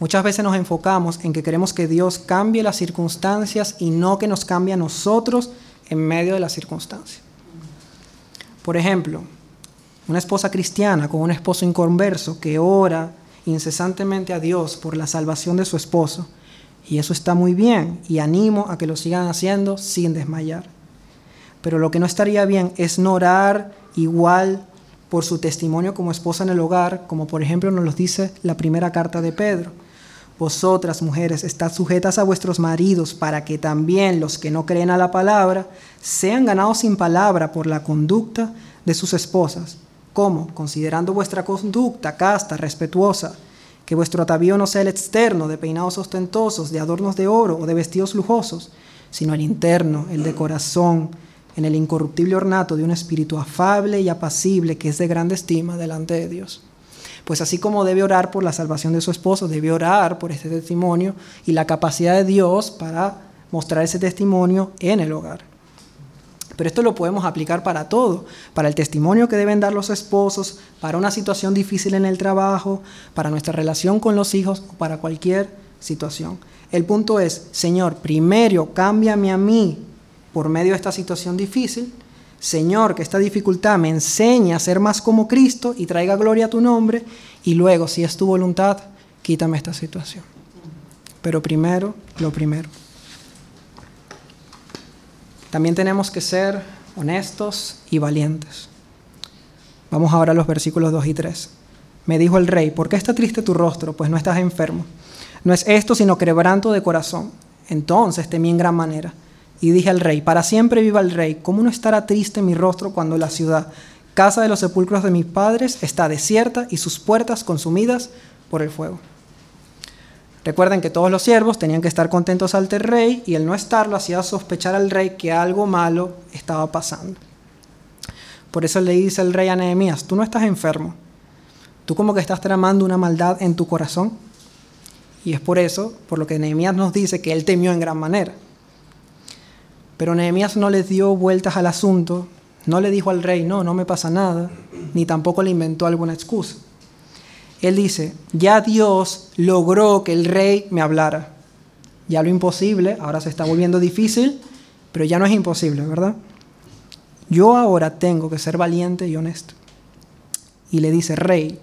Muchas veces nos enfocamos en que queremos que Dios cambie las circunstancias y no que nos cambie a nosotros en medio de las circunstancias. Por ejemplo, una esposa cristiana con un esposo inconverso que ora incesantemente a Dios por la salvación de su esposo, y eso está muy bien, y animo a que lo sigan haciendo sin desmayar. Pero lo que no estaría bien es no orar igual por su testimonio como esposa en el hogar, como por ejemplo nos lo dice la primera carta de Pedro. Vosotras, mujeres, estad sujetas a vuestros maridos para que también los que no creen a la palabra sean ganados sin palabra por la conducta de sus esposas. ¿Cómo? Considerando vuestra conducta casta, respetuosa, que vuestro atavío no sea el externo, de peinados ostentosos, de adornos de oro o de vestidos lujosos, sino el interno, el de corazón, en el incorruptible ornato de un espíritu afable y apacible que es de grande estima delante de Dios. Pues así como debe orar por la salvación de su esposo, debe orar por este testimonio y la capacidad de Dios para mostrar ese testimonio en el hogar. Pero esto lo podemos aplicar para todo, para el testimonio que deben dar los esposos, para una situación difícil en el trabajo, para nuestra relación con los hijos o para cualquier situación. El punto es, Señor, primero cámbiame a mí por medio de esta situación difícil. Señor, que esta dificultad me enseñe a ser más como Cristo y traiga gloria a tu nombre. Y luego, si es tu voluntad, quítame esta situación. Pero primero, lo primero. También tenemos que ser honestos y valientes. Vamos ahora a los versículos 2 y 3. Me dijo el rey, ¿por qué está triste tu rostro? Pues no estás enfermo. No es esto sino quebranto de corazón Entonces temí en gran manera y dije al rey, para siempre viva el rey, ¿cómo no estará triste mi rostro cuando la ciudad, casa de los sepulcros de mis padres, está desierta y sus puertas consumidas por el fuego? Recuerden que todos los siervos tenían que estar contentos ante el rey y el no estarlo hacía sospechar al rey que algo malo estaba pasando. Por eso le dice el rey a Nehemías, tú no estás enfermo, tú como que estás tramando una maldad en tu corazón. Y es por eso, por lo que Nehemías nos dice que él temió en gran manera. Pero Nehemías no le dio vueltas al asunto, no le dijo al rey, no, no me pasa nada, ni tampoco le inventó alguna excusa. Él dice, ya Dios logró que el rey me hablara. Ya lo imposible, ahora se está volviendo difícil, pero ya no es imposible, ¿verdad? Yo ahora tengo que ser valiente y honesto. Y le dice, rey,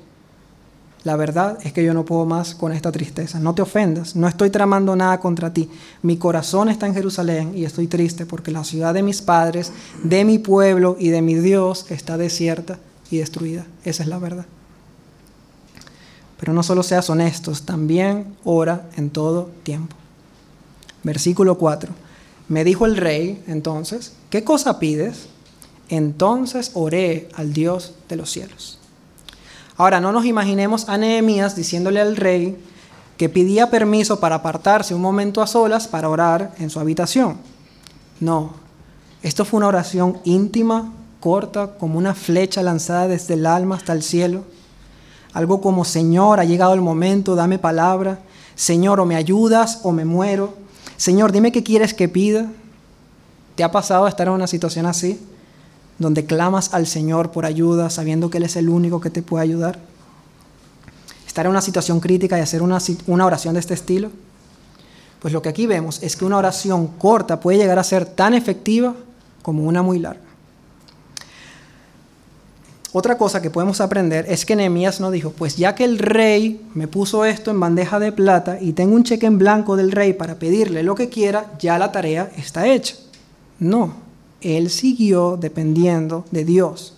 la verdad es que yo no puedo más con esta tristeza. No te ofendas, no estoy tramando nada contra ti. Mi corazón está en Jerusalén y estoy triste porque la ciudad de mis padres, de mi pueblo y de mi Dios está desierta y destruida. Esa es la verdad. Pero no solo seas honestos, también ora en todo tiempo. Versículo 4. Me dijo el rey entonces, ¿qué cosa pides? Entonces oré al Dios de los cielos. Ahora, no nos imaginemos a Nehemías diciéndole al rey que pedía permiso para apartarse un momento a solas para orar en su habitación. No, esto fue una oración íntima, corta, como una flecha lanzada desde el alma hasta el cielo algo como, Señor, ha llegado el momento, dame palabra. Señor, o me ayudas o me muero. Señor, dime qué quieres que pida. ¿Te ha pasado estar en una situación así? Donde clamas al Señor por ayuda, sabiendo que Él es el único que te puede ayudar. Estar en una situación crítica y hacer una, oración de este estilo. Pues lo que aquí vemos es que una oración corta puede llegar a ser tan efectiva como una muy larga. Otra cosa que podemos aprender es que Nehemías no dijo, pues ya que el rey me puso esto en bandeja de plata y tengo un cheque en blanco del rey para pedirle lo que quiera, ya la tarea está hecha. No, él siguió dependiendo de Dios.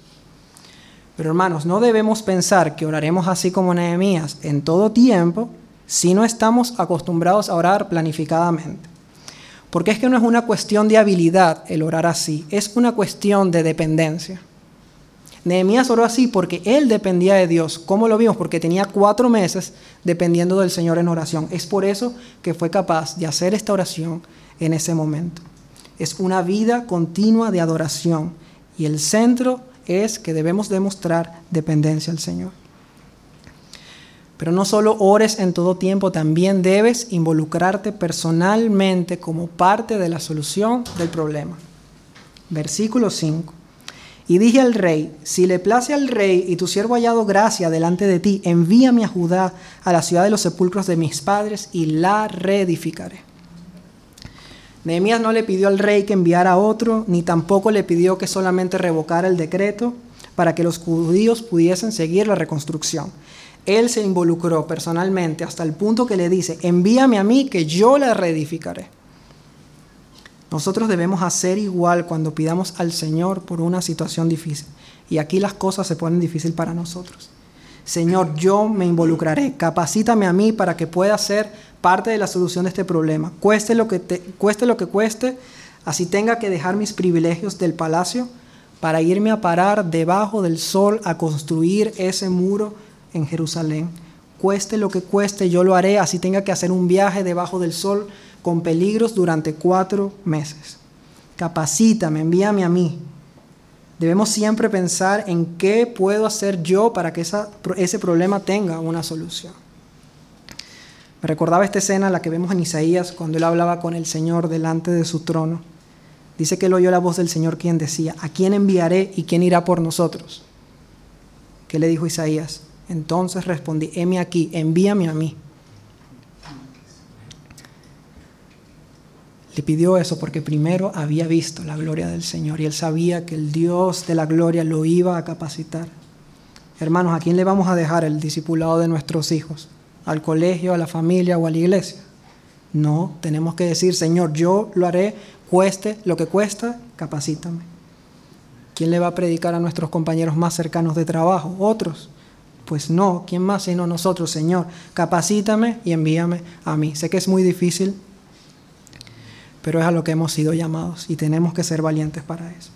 Pero hermanos, no debemos pensar que oraremos así como Nehemías en todo tiempo si no estamos acostumbrados a orar planificadamente. Porque es que no es una cuestión de habilidad el orar así, es una cuestión de dependencia. Nehemías oró así porque él dependía de Dios. ¿Cómo lo vimos? Porque tenía cuatro meses dependiendo del Señor en oración. Es por eso que fue capaz de hacer esta oración en ese momento. Es una vida continua de adoración y el centro es que debemos demostrar dependencia al Señor. Pero no solo ores en todo tiempo, también debes involucrarte personalmente como parte de la solución del problema. Versículo 5. Y dije al rey, si le place al rey y tu siervo hallado gracia delante de ti, envíame a Judá, a la ciudad de los sepulcros de mis padres, y la reedificaré. Nehemías no le pidió al rey que enviara a otro, ni tampoco le pidió que solamente revocara el decreto para que los judíos pudiesen seguir la reconstrucción. Él se involucró personalmente hasta el punto que le dice, envíame a mí que yo la reedificaré. Nosotros debemos hacer igual cuando pidamos al Señor por una situación difícil. Y aquí las cosas se ponen difíciles para nosotros. Señor, yo me involucraré. Capacítame a mí para que pueda ser parte de la solución de este problema. Cueste lo que, cueste, lo que cueste, así tenga que dejar mis privilegios del palacio para irme a parar debajo del sol a construir ese muro en Jerusalén. Cueste lo que cueste, yo lo haré, así tenga que hacer un viaje debajo del sol con peligros durante cuatro meses. Capacítame, envíame a mí. Debemos siempre pensar en qué puedo hacer yo para que ese problema tenga una solución. Me recordaba esta escena, la que vemos en Isaías, cuando él hablaba con el Señor delante de su trono. Dice que él oyó la voz del Señor quien decía, ¿a quién enviaré y quién irá por nosotros? ¿Qué le dijo Isaías? Entonces respondí, heme aquí, envíame a mí. Le pidió eso porque primero había visto la gloria del Señor y él sabía que el Dios de la gloria lo iba a capacitar. Hermanos, ¿a quién le vamos a dejar el discipulado de nuestros hijos? ¿Al colegio, a la familia o a la iglesia? No, tenemos que decir, Señor, yo lo haré, cueste lo que cuesta, capacítame. ¿Quién le va a predicar a nuestros compañeros más cercanos de trabajo? ¿Otros? Pues no, ¿quién más sino nosotros, Señor? Capacítame y envíame a mí. Sé que es muy difícil, pero es a lo que hemos sido llamados y tenemos que ser valientes para eso.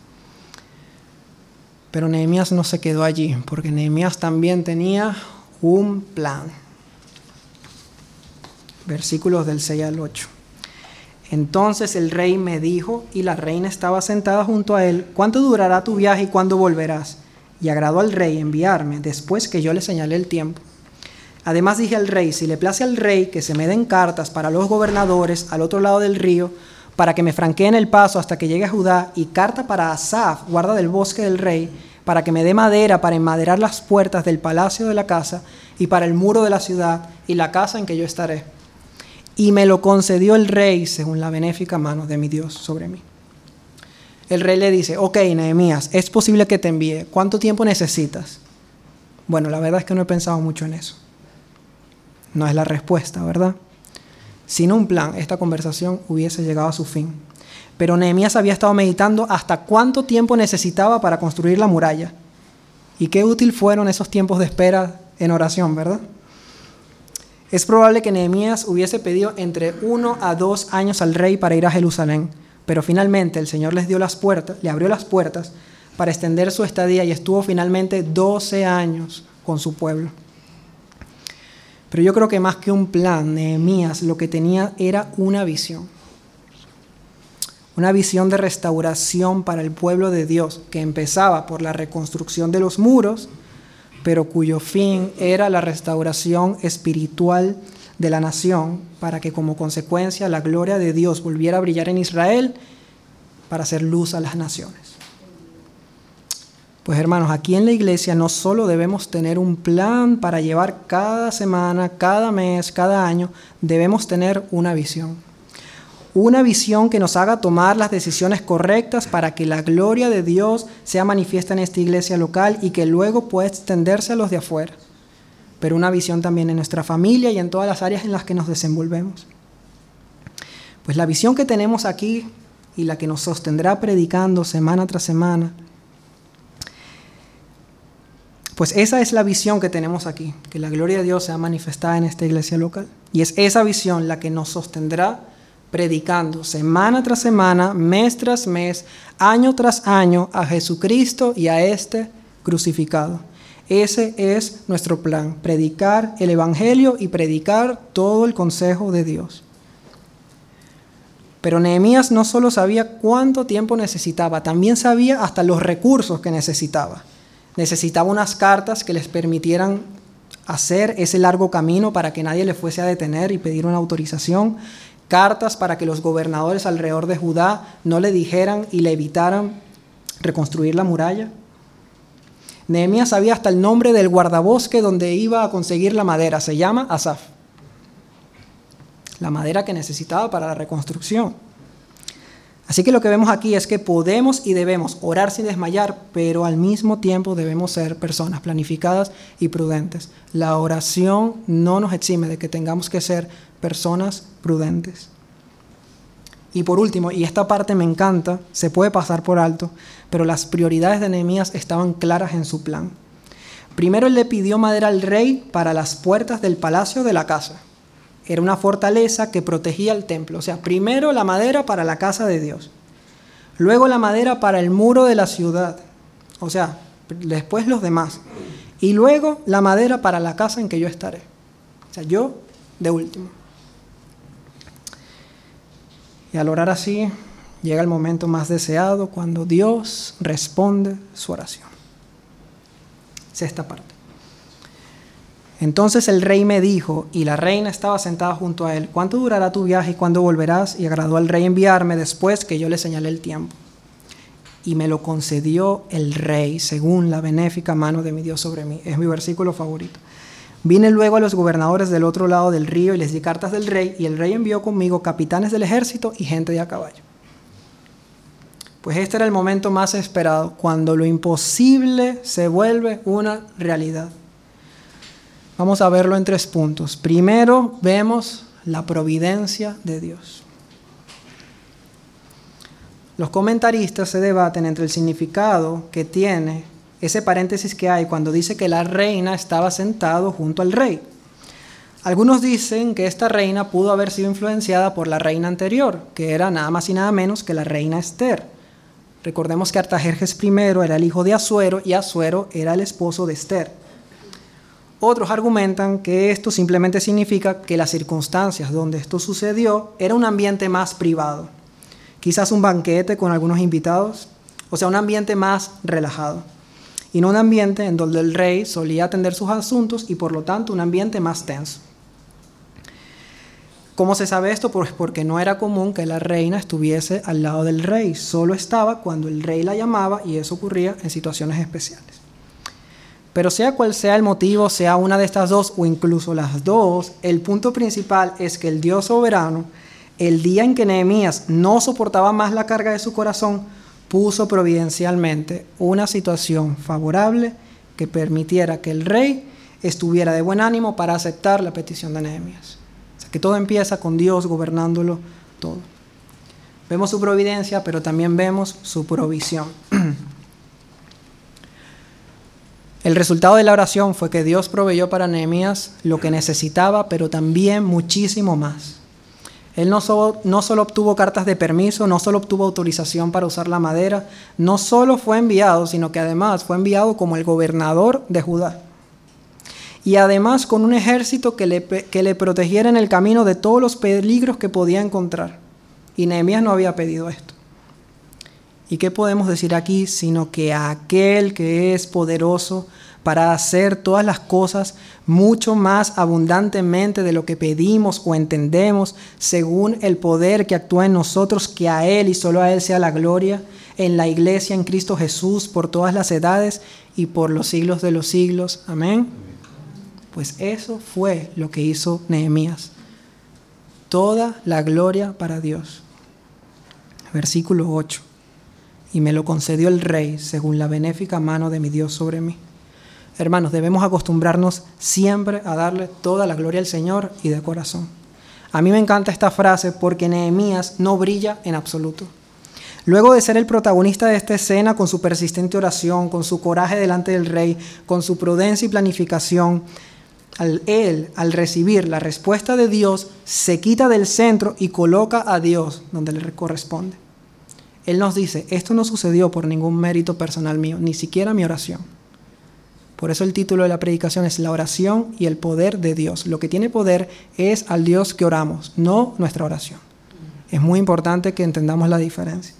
Pero Nehemías no se quedó allí, porque Nehemías también tenía un plan. Versículos del 6 al 8. Entonces el rey me dijo, y la reina estaba sentada junto a él, ¿cuánto durará tu viaje y cuándo volverás? Y agradó al rey enviarme después que yo le señalé el tiempo. Además dije al rey, si le place al rey que se me den cartas para los gobernadores al otro lado del río, para que me franqueen el paso hasta que llegue a Judá, y carta para Asaf, guarda del bosque del rey, para que me dé madera para enmaderar las puertas del palacio de la casa, y para el muro de la ciudad, y la casa en que yo estaré y me lo concedió el rey según la benéfica mano de mi Dios sobre mí. El rey le dice, ok, Nehemías, es posible que te envíe. ¿Cuánto tiempo necesitas? Bueno, la verdad es que no he pensado mucho en eso. No es la respuesta, ¿verdad? Sin un plan, esta conversación hubiese llegado a su fin. Pero Nehemías había estado meditando hasta cuánto tiempo necesitaba para construir la muralla. Y qué útil fueron esos tiempos de espera en oración, ¿verdad? Es probable que Nehemías hubiese pedido entre uno a dos años al rey para ir a Jerusalén, pero finalmente el Señor les dio las puertas, le abrió las puertas para extender su estadía y estuvo finalmente 12 años con su pueblo. Pero yo creo que más que un plan, Nehemías lo que tenía era una visión. Una visión de restauración para el pueblo de Dios, que empezaba por la reconstrucción de los muros, pero cuyo fin era la restauración espiritual de la nación, para que como consecuencia la gloria de Dios volviera a brillar en Israel para hacer luz a las naciones. Pues hermanos, aquí en la iglesia no solo debemos tener un plan para llevar cada semana, cada mes, cada año, debemos tener una visión una visión que nos haga tomar las decisiones correctas para que la gloria de Dios sea manifiesta en esta iglesia local y que luego pueda extenderse a los de afuera. Pero una visión también en nuestra familia y en todas las áreas en las que nos desenvolvemos. Pues la visión que tenemos aquí y la que nos sostendrá predicando semana tras semana, pues esa es la visión que tenemos aquí, que la gloria de Dios sea manifestada en esta iglesia local. Y es esa visión la que nos sostendrá predicando semana tras semana, mes tras mes, año tras año a Jesucristo y a este crucificado. Ese es nuestro plan, predicar el Evangelio y predicar todo el consejo de Dios. Pero Nehemías no solo sabía cuánto tiempo necesitaba, también sabía hasta los recursos que necesitaba. Necesitaba unas cartas que les permitieran hacer ese largo camino para que nadie le fuese a detener y pedir una autorización cartas para que los gobernadores alrededor de Judá no le dijeran y le evitaran reconstruir la muralla. Nehemías sabía hasta el nombre del guardabosque donde iba a conseguir la madera. Se llama Asaf. La madera que necesitaba para la reconstrucción. Así que lo que vemos aquí es que podemos y debemos orar sin desmayar, pero al mismo tiempo debemos ser personas planificadas y prudentes. La oración no nos exime de que tengamos que ser personas prudentes. Y por último, y esta parte me encanta, se puede pasar por alto, pero las prioridades de Nehemías estaban claras en su plan. Primero él le pidió madera al rey para las puertas del palacio de la casa. Era una fortaleza que protegía el templo. O sea, primero la madera para la casa de Dios. Luego la madera para el muro de la ciudad. O sea, después los demás. Y luego la madera para la casa en que yo estaré. O sea, yo de último. Y al orar así, llega el momento más deseado cuando Dios responde su oración. Sexta parte. Entonces el rey me dijo, y la reina estaba sentada junto a él, ¿cuánto durará tu viaje y cuándo volverás? Y agradó al rey enviarme después que yo le señalé el tiempo. Y me lo concedió el rey, según la benéfica mano de mi Dios sobre mí. Es mi versículo favorito. Vine luego a los gobernadores del otro lado del río y les di cartas del rey, y el rey envió conmigo capitanes del ejército y gente de a caballo. Pues este era el momento más esperado, cuando lo imposible se vuelve una realidad. Vamos a verlo en tres puntos. Primero, vemos la providencia de Dios. Los comentaristas se debaten entre el significado que tiene ese paréntesis que hay cuando dice que la reina estaba sentado junto al rey. Algunos dicen que esta reina pudo haber sido influenciada por la reina anterior, que era nada más y nada menos que la reina Esther. Recordemos que Artajerjes I era el hijo de Asuero y Asuero era el esposo de Esther. Otros argumentan que esto simplemente significa que las circunstancias donde esto sucedió era un ambiente más privado, quizás un banquete con algunos invitados, o sea, un ambiente más relajado, y no un ambiente en donde el rey solía atender sus asuntos y por lo tanto un ambiente más tenso. ¿Cómo se sabe esto? Pues porque no era común que la reina estuviese al lado del rey, solo estaba cuando el rey la llamaba y eso ocurría en situaciones especiales. Pero sea cual sea el motivo, sea una de estas dos o incluso las dos, el punto principal es que el Dios soberano, el día en que Nehemías no soportaba más la carga de su corazón, puso providencialmente una situación favorable que permitiera que el rey estuviera de buen ánimo para aceptar la petición de Nehemías que todo empieza con Dios gobernándolo todo. Vemos su providencia, pero también vemos su provisión. El resultado de la oración fue que Dios proveyó para Nehemías lo que necesitaba, pero también muchísimo más. Él no solo, no solo, obtuvo cartas de permiso, no solo obtuvo autorización para usar la madera, no solo fue enviado, sino que además fue enviado como el gobernador de Judá y además con un ejército que le, que le protegiera en el camino de todos los peligros que podía encontrar. Y Nehemías no había pedido esto. ¿Y qué podemos decir aquí? Sino que aquel que es poderoso para hacer todas las cosas mucho más abundantemente de lo que pedimos o entendemos, según el poder que actúa en nosotros, que a Él y solo a Él sea la gloria, en la iglesia, en Cristo Jesús, por todas las edades y por los siglos de los siglos. Amén. Pues eso fue lo que hizo Nehemías. Toda la gloria para Dios. Versículo 8. Y me lo concedió el rey según la benéfica mano de mi Dios sobre mí. Hermanos, debemos acostumbrarnos siempre a darle toda la gloria al Señor y de corazón. A mí me encanta esta frase porque Nehemías no brilla en absoluto. Luego de ser el protagonista de esta escena con su persistente oración, con su coraje delante del rey, con su prudencia y planificación, al él, al recibir la respuesta de Dios, se quita del centro y coloca a Dios donde le corresponde. Él nos dice, esto no sucedió por ningún mérito personal mío, ni siquiera mi oración. Por eso el título de la predicación es La oración y el poder de Dios. Lo que tiene poder es al Dios que oramos, no nuestra oración. Es muy importante que entendamos la diferencia.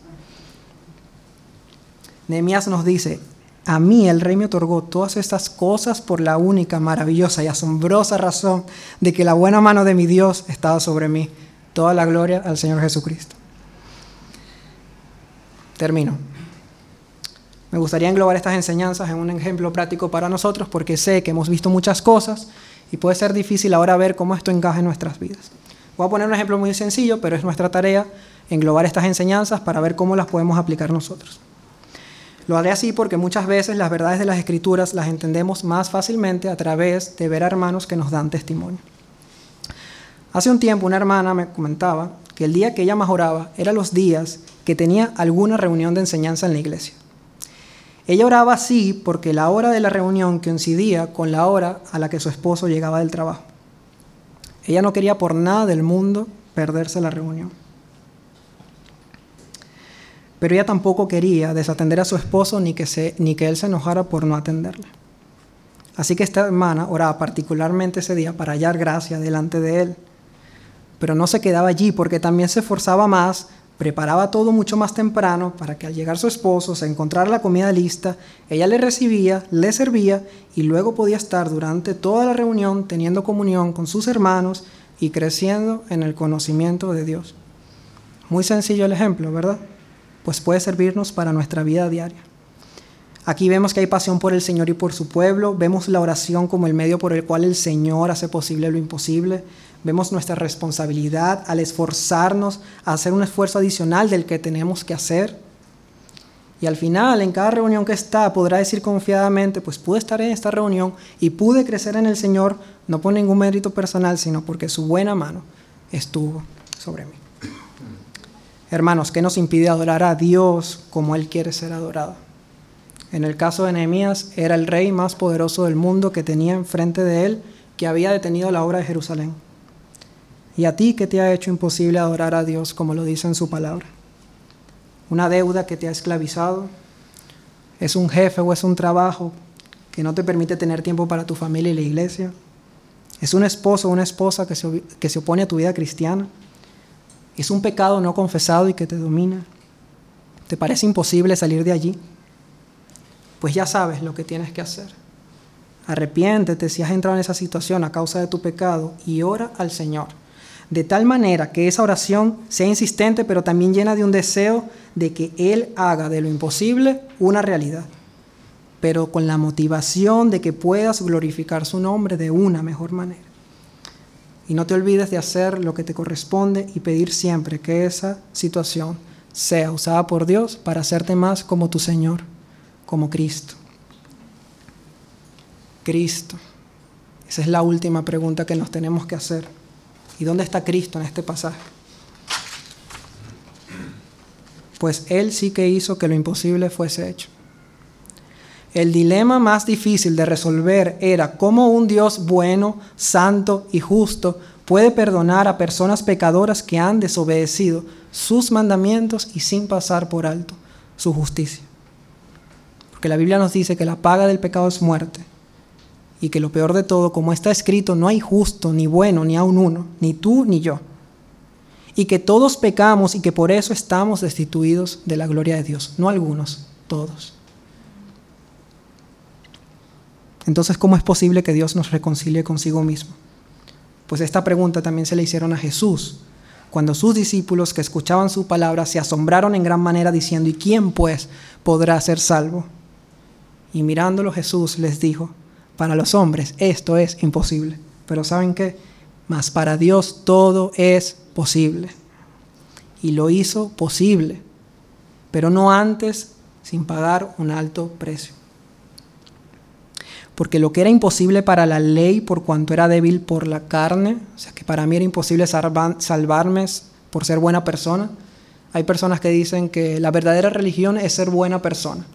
Nehemías nos dice, a mí el rey me otorgó todas estas cosas por la única, maravillosa y asombrosa razón de que la buena mano de mi Dios estaba sobre mí. Toda la gloria al Señor Jesucristo. Termino. Me gustaría englobar estas enseñanzas en un ejemplo práctico para nosotros porque sé que hemos visto muchas cosas y puede ser difícil ahora ver cómo esto encaja en nuestras vidas. Voy a poner un ejemplo muy sencillo, pero es nuestra tarea englobar estas enseñanzas para ver cómo las podemos aplicar nosotros. Lo haré así porque muchas veces las verdades de las escrituras las entendemos más fácilmente a través de ver a hermanos que nos dan testimonio. Hace un tiempo una hermana me comentaba que el día que ella más oraba era los días que tenía alguna reunión de enseñanza en la iglesia. Ella oraba así porque la hora de la reunión coincidía con la hora a la que su esposo llegaba del trabajo. Ella no quería por nada del mundo perderse la reunión pero ella tampoco quería desatender a su esposo ni que, se, ni que él se enojara por no atenderle. Así que esta hermana oraba particularmente ese día para hallar gracia delante de él. Pero no se quedaba allí porque también se esforzaba más, preparaba todo mucho más temprano para que al llegar su esposo se encontrara la comida lista, ella le recibía, le servía y luego podía estar durante toda la reunión teniendo comunión con sus hermanos y creciendo en el conocimiento de Dios. Muy sencillo el ejemplo, ¿verdad? pues puede servirnos para nuestra vida diaria. Aquí vemos que hay pasión por el Señor y por su pueblo, vemos la oración como el medio por el cual el Señor hace posible lo imposible, vemos nuestra responsabilidad al esforzarnos a hacer un esfuerzo adicional del que tenemos que hacer. Y al final, en cada reunión que está, podrá decir confiadamente, pues pude estar en esta reunión y pude crecer en el Señor, no por ningún mérito personal, sino porque su buena mano estuvo sobre mí. Hermanos, ¿qué nos impide adorar a Dios como Él quiere ser adorado? En el caso de Nehemías, era el rey más poderoso del mundo que tenía enfrente de él que había detenido la obra de Jerusalén. ¿Y a ti que te ha hecho imposible adorar a Dios como lo dice en su palabra? ¿Una deuda que te ha esclavizado? ¿Es un jefe o es un trabajo que no te permite tener tiempo para tu familia y la iglesia? ¿Es un esposo o una esposa que se, que se opone a tu vida cristiana? ¿Es un pecado no confesado y que te domina? ¿Te parece imposible salir de allí? Pues ya sabes lo que tienes que hacer. Arrepiéntete si has entrado en esa situación a causa de tu pecado y ora al Señor. De tal manera que esa oración sea insistente, pero también llena de un deseo de que Él haga de lo imposible una realidad, pero con la motivación de que puedas glorificar su nombre de una mejor manera. Y no te olvides de hacer lo que te corresponde y pedir siempre que esa situación sea usada por Dios para hacerte más como tu Señor, como Cristo. Cristo. Esa es la última pregunta que nos tenemos que hacer. ¿Y dónde está Cristo en este pasaje? Pues Él sí que hizo que lo imposible fuese hecho. El dilema más difícil de resolver era cómo un Dios bueno, santo y justo puede perdonar a personas pecadoras que han desobedecido sus mandamientos y sin pasar por alto su justicia. Porque la Biblia nos dice que la paga del pecado es muerte y que lo peor de todo, como está escrito, no hay justo, ni bueno, ni aun uno, ni tú ni yo. Y que todos pecamos y que por eso estamos destituidos de la gloria de Dios. No algunos, todos. Entonces, ¿cómo es posible que Dios nos reconcilie consigo mismo? Pues esta pregunta también se le hicieron a Jesús, cuando sus discípulos que escuchaban su palabra se asombraron en gran manera diciendo, ¿y quién pues podrá ser salvo? Y mirándolo Jesús les dijo, para los hombres esto es imposible. Pero ¿saben qué? Mas para Dios todo es posible. Y lo hizo posible, pero no antes sin pagar un alto precio. Porque lo que era imposible para la ley por cuanto era débil por la carne, o sea que para mí era imposible salvarme por ser buena persona, hay personas que dicen que la verdadera religión es ser buena persona.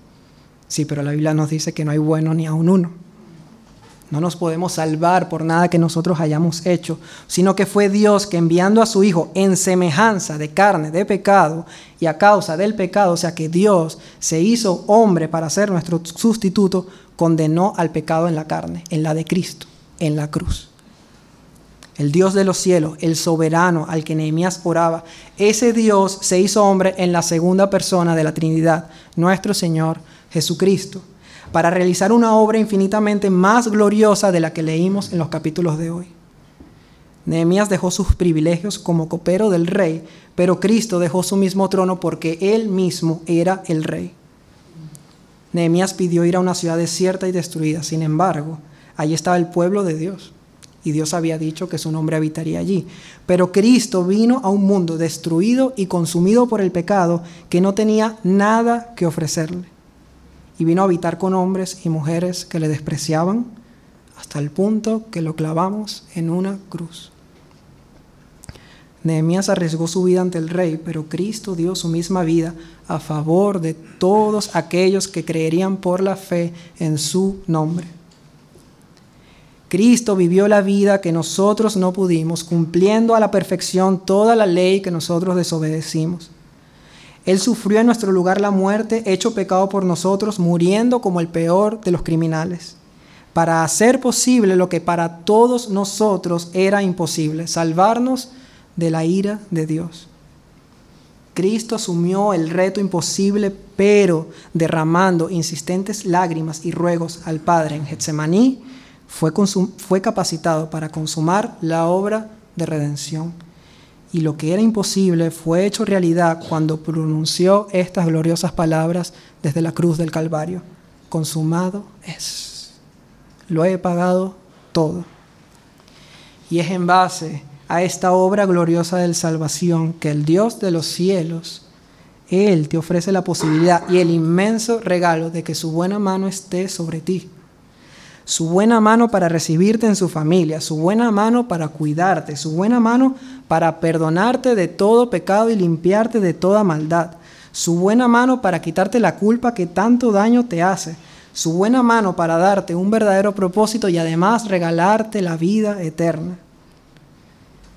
Sí, pero la Biblia nos dice que no hay bueno ni aun uno. No nos podemos salvar por nada que nosotros hayamos hecho, sino que fue Dios que enviando a su Hijo en semejanza de carne, de pecado, y a causa del pecado, o sea que Dios se hizo hombre para ser nuestro sustituto, condenó al pecado en la carne, en la de Cristo, en la cruz. El Dios de los cielos, el soberano al que Nehemías oraba, ese Dios se hizo hombre en la segunda persona de la Trinidad, nuestro Señor Jesucristo para realizar una obra infinitamente más gloriosa de la que leímos en los capítulos de hoy. Nehemías dejó sus privilegios como copero del rey, pero Cristo dejó su mismo trono porque él mismo era el rey. Nehemías pidió ir a una ciudad desierta y destruida, sin embargo, allí estaba el pueblo de Dios y Dios había dicho que su nombre habitaría allí. Pero Cristo vino a un mundo destruido y consumido por el pecado que no tenía nada que ofrecerle y vino a habitar con hombres y mujeres que le despreciaban hasta el punto que lo clavamos en una cruz. Nehemías arriesgó su vida ante el rey, pero Cristo dio su misma vida a favor de todos aquellos que creerían por la fe en su nombre. Cristo vivió la vida que nosotros no pudimos, cumpliendo a la perfección toda la ley que nosotros desobedecimos. Él sufrió en nuestro lugar la muerte, hecho pecado por nosotros, muriendo como el peor de los criminales, para hacer posible lo que para todos nosotros era imposible, salvarnos de la ira de Dios. Cristo asumió el reto imposible, pero derramando insistentes lágrimas y ruegos al Padre en Getsemaní, fue, fue capacitado para consumar la obra de redención y lo que era imposible fue hecho realidad cuando pronunció estas gloriosas palabras desde la cruz del Calvario. Consumado es. Lo he pagado todo. Y es en base a esta obra gloriosa de salvación que el Dios de los cielos, Él te ofrece la posibilidad y el inmenso regalo de que su buena mano esté sobre ti su buena mano para recibirte en su familia, su buena mano para cuidarte, su buena mano para perdonarte de todo pecado y limpiarte de toda maldad, su buena mano para quitarte la culpa que tanto daño te hace, su buena mano para darte un verdadero propósito y además regalarte la vida eterna.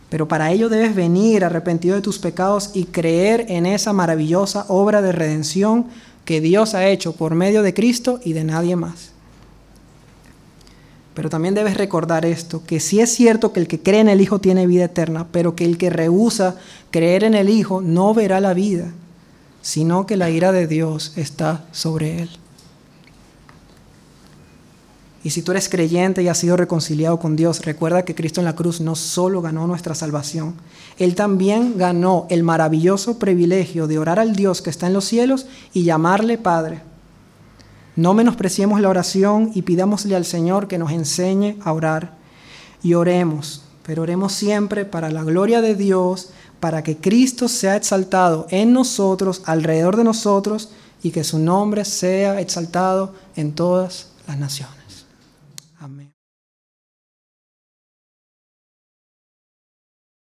Pero para ello debes venir arrepentido de tus pecados y creer en esa maravillosa obra de redención que Dios ha hecho por medio de Cristo y de nadie más. Pero también debes recordar esto, que sí es cierto que el que cree en el Hijo tiene vida eterna, pero que el que rehúsa creer en el Hijo no verá la vida, sino que la ira de Dios está sobre él. Y si tú eres creyente y has sido reconciliado con Dios, recuerda que Cristo en la cruz no solo ganó nuestra salvación, Él también ganó el maravilloso privilegio de orar al Dios que está en los cielos y llamarle Padre. No menospreciemos la oración y pidámosle al Señor que nos enseñe a orar. Y oremos, pero oremos siempre para la gloria de Dios, para que Cristo sea exaltado en nosotros, alrededor de nosotros, y que su nombre sea exaltado en todas las naciones.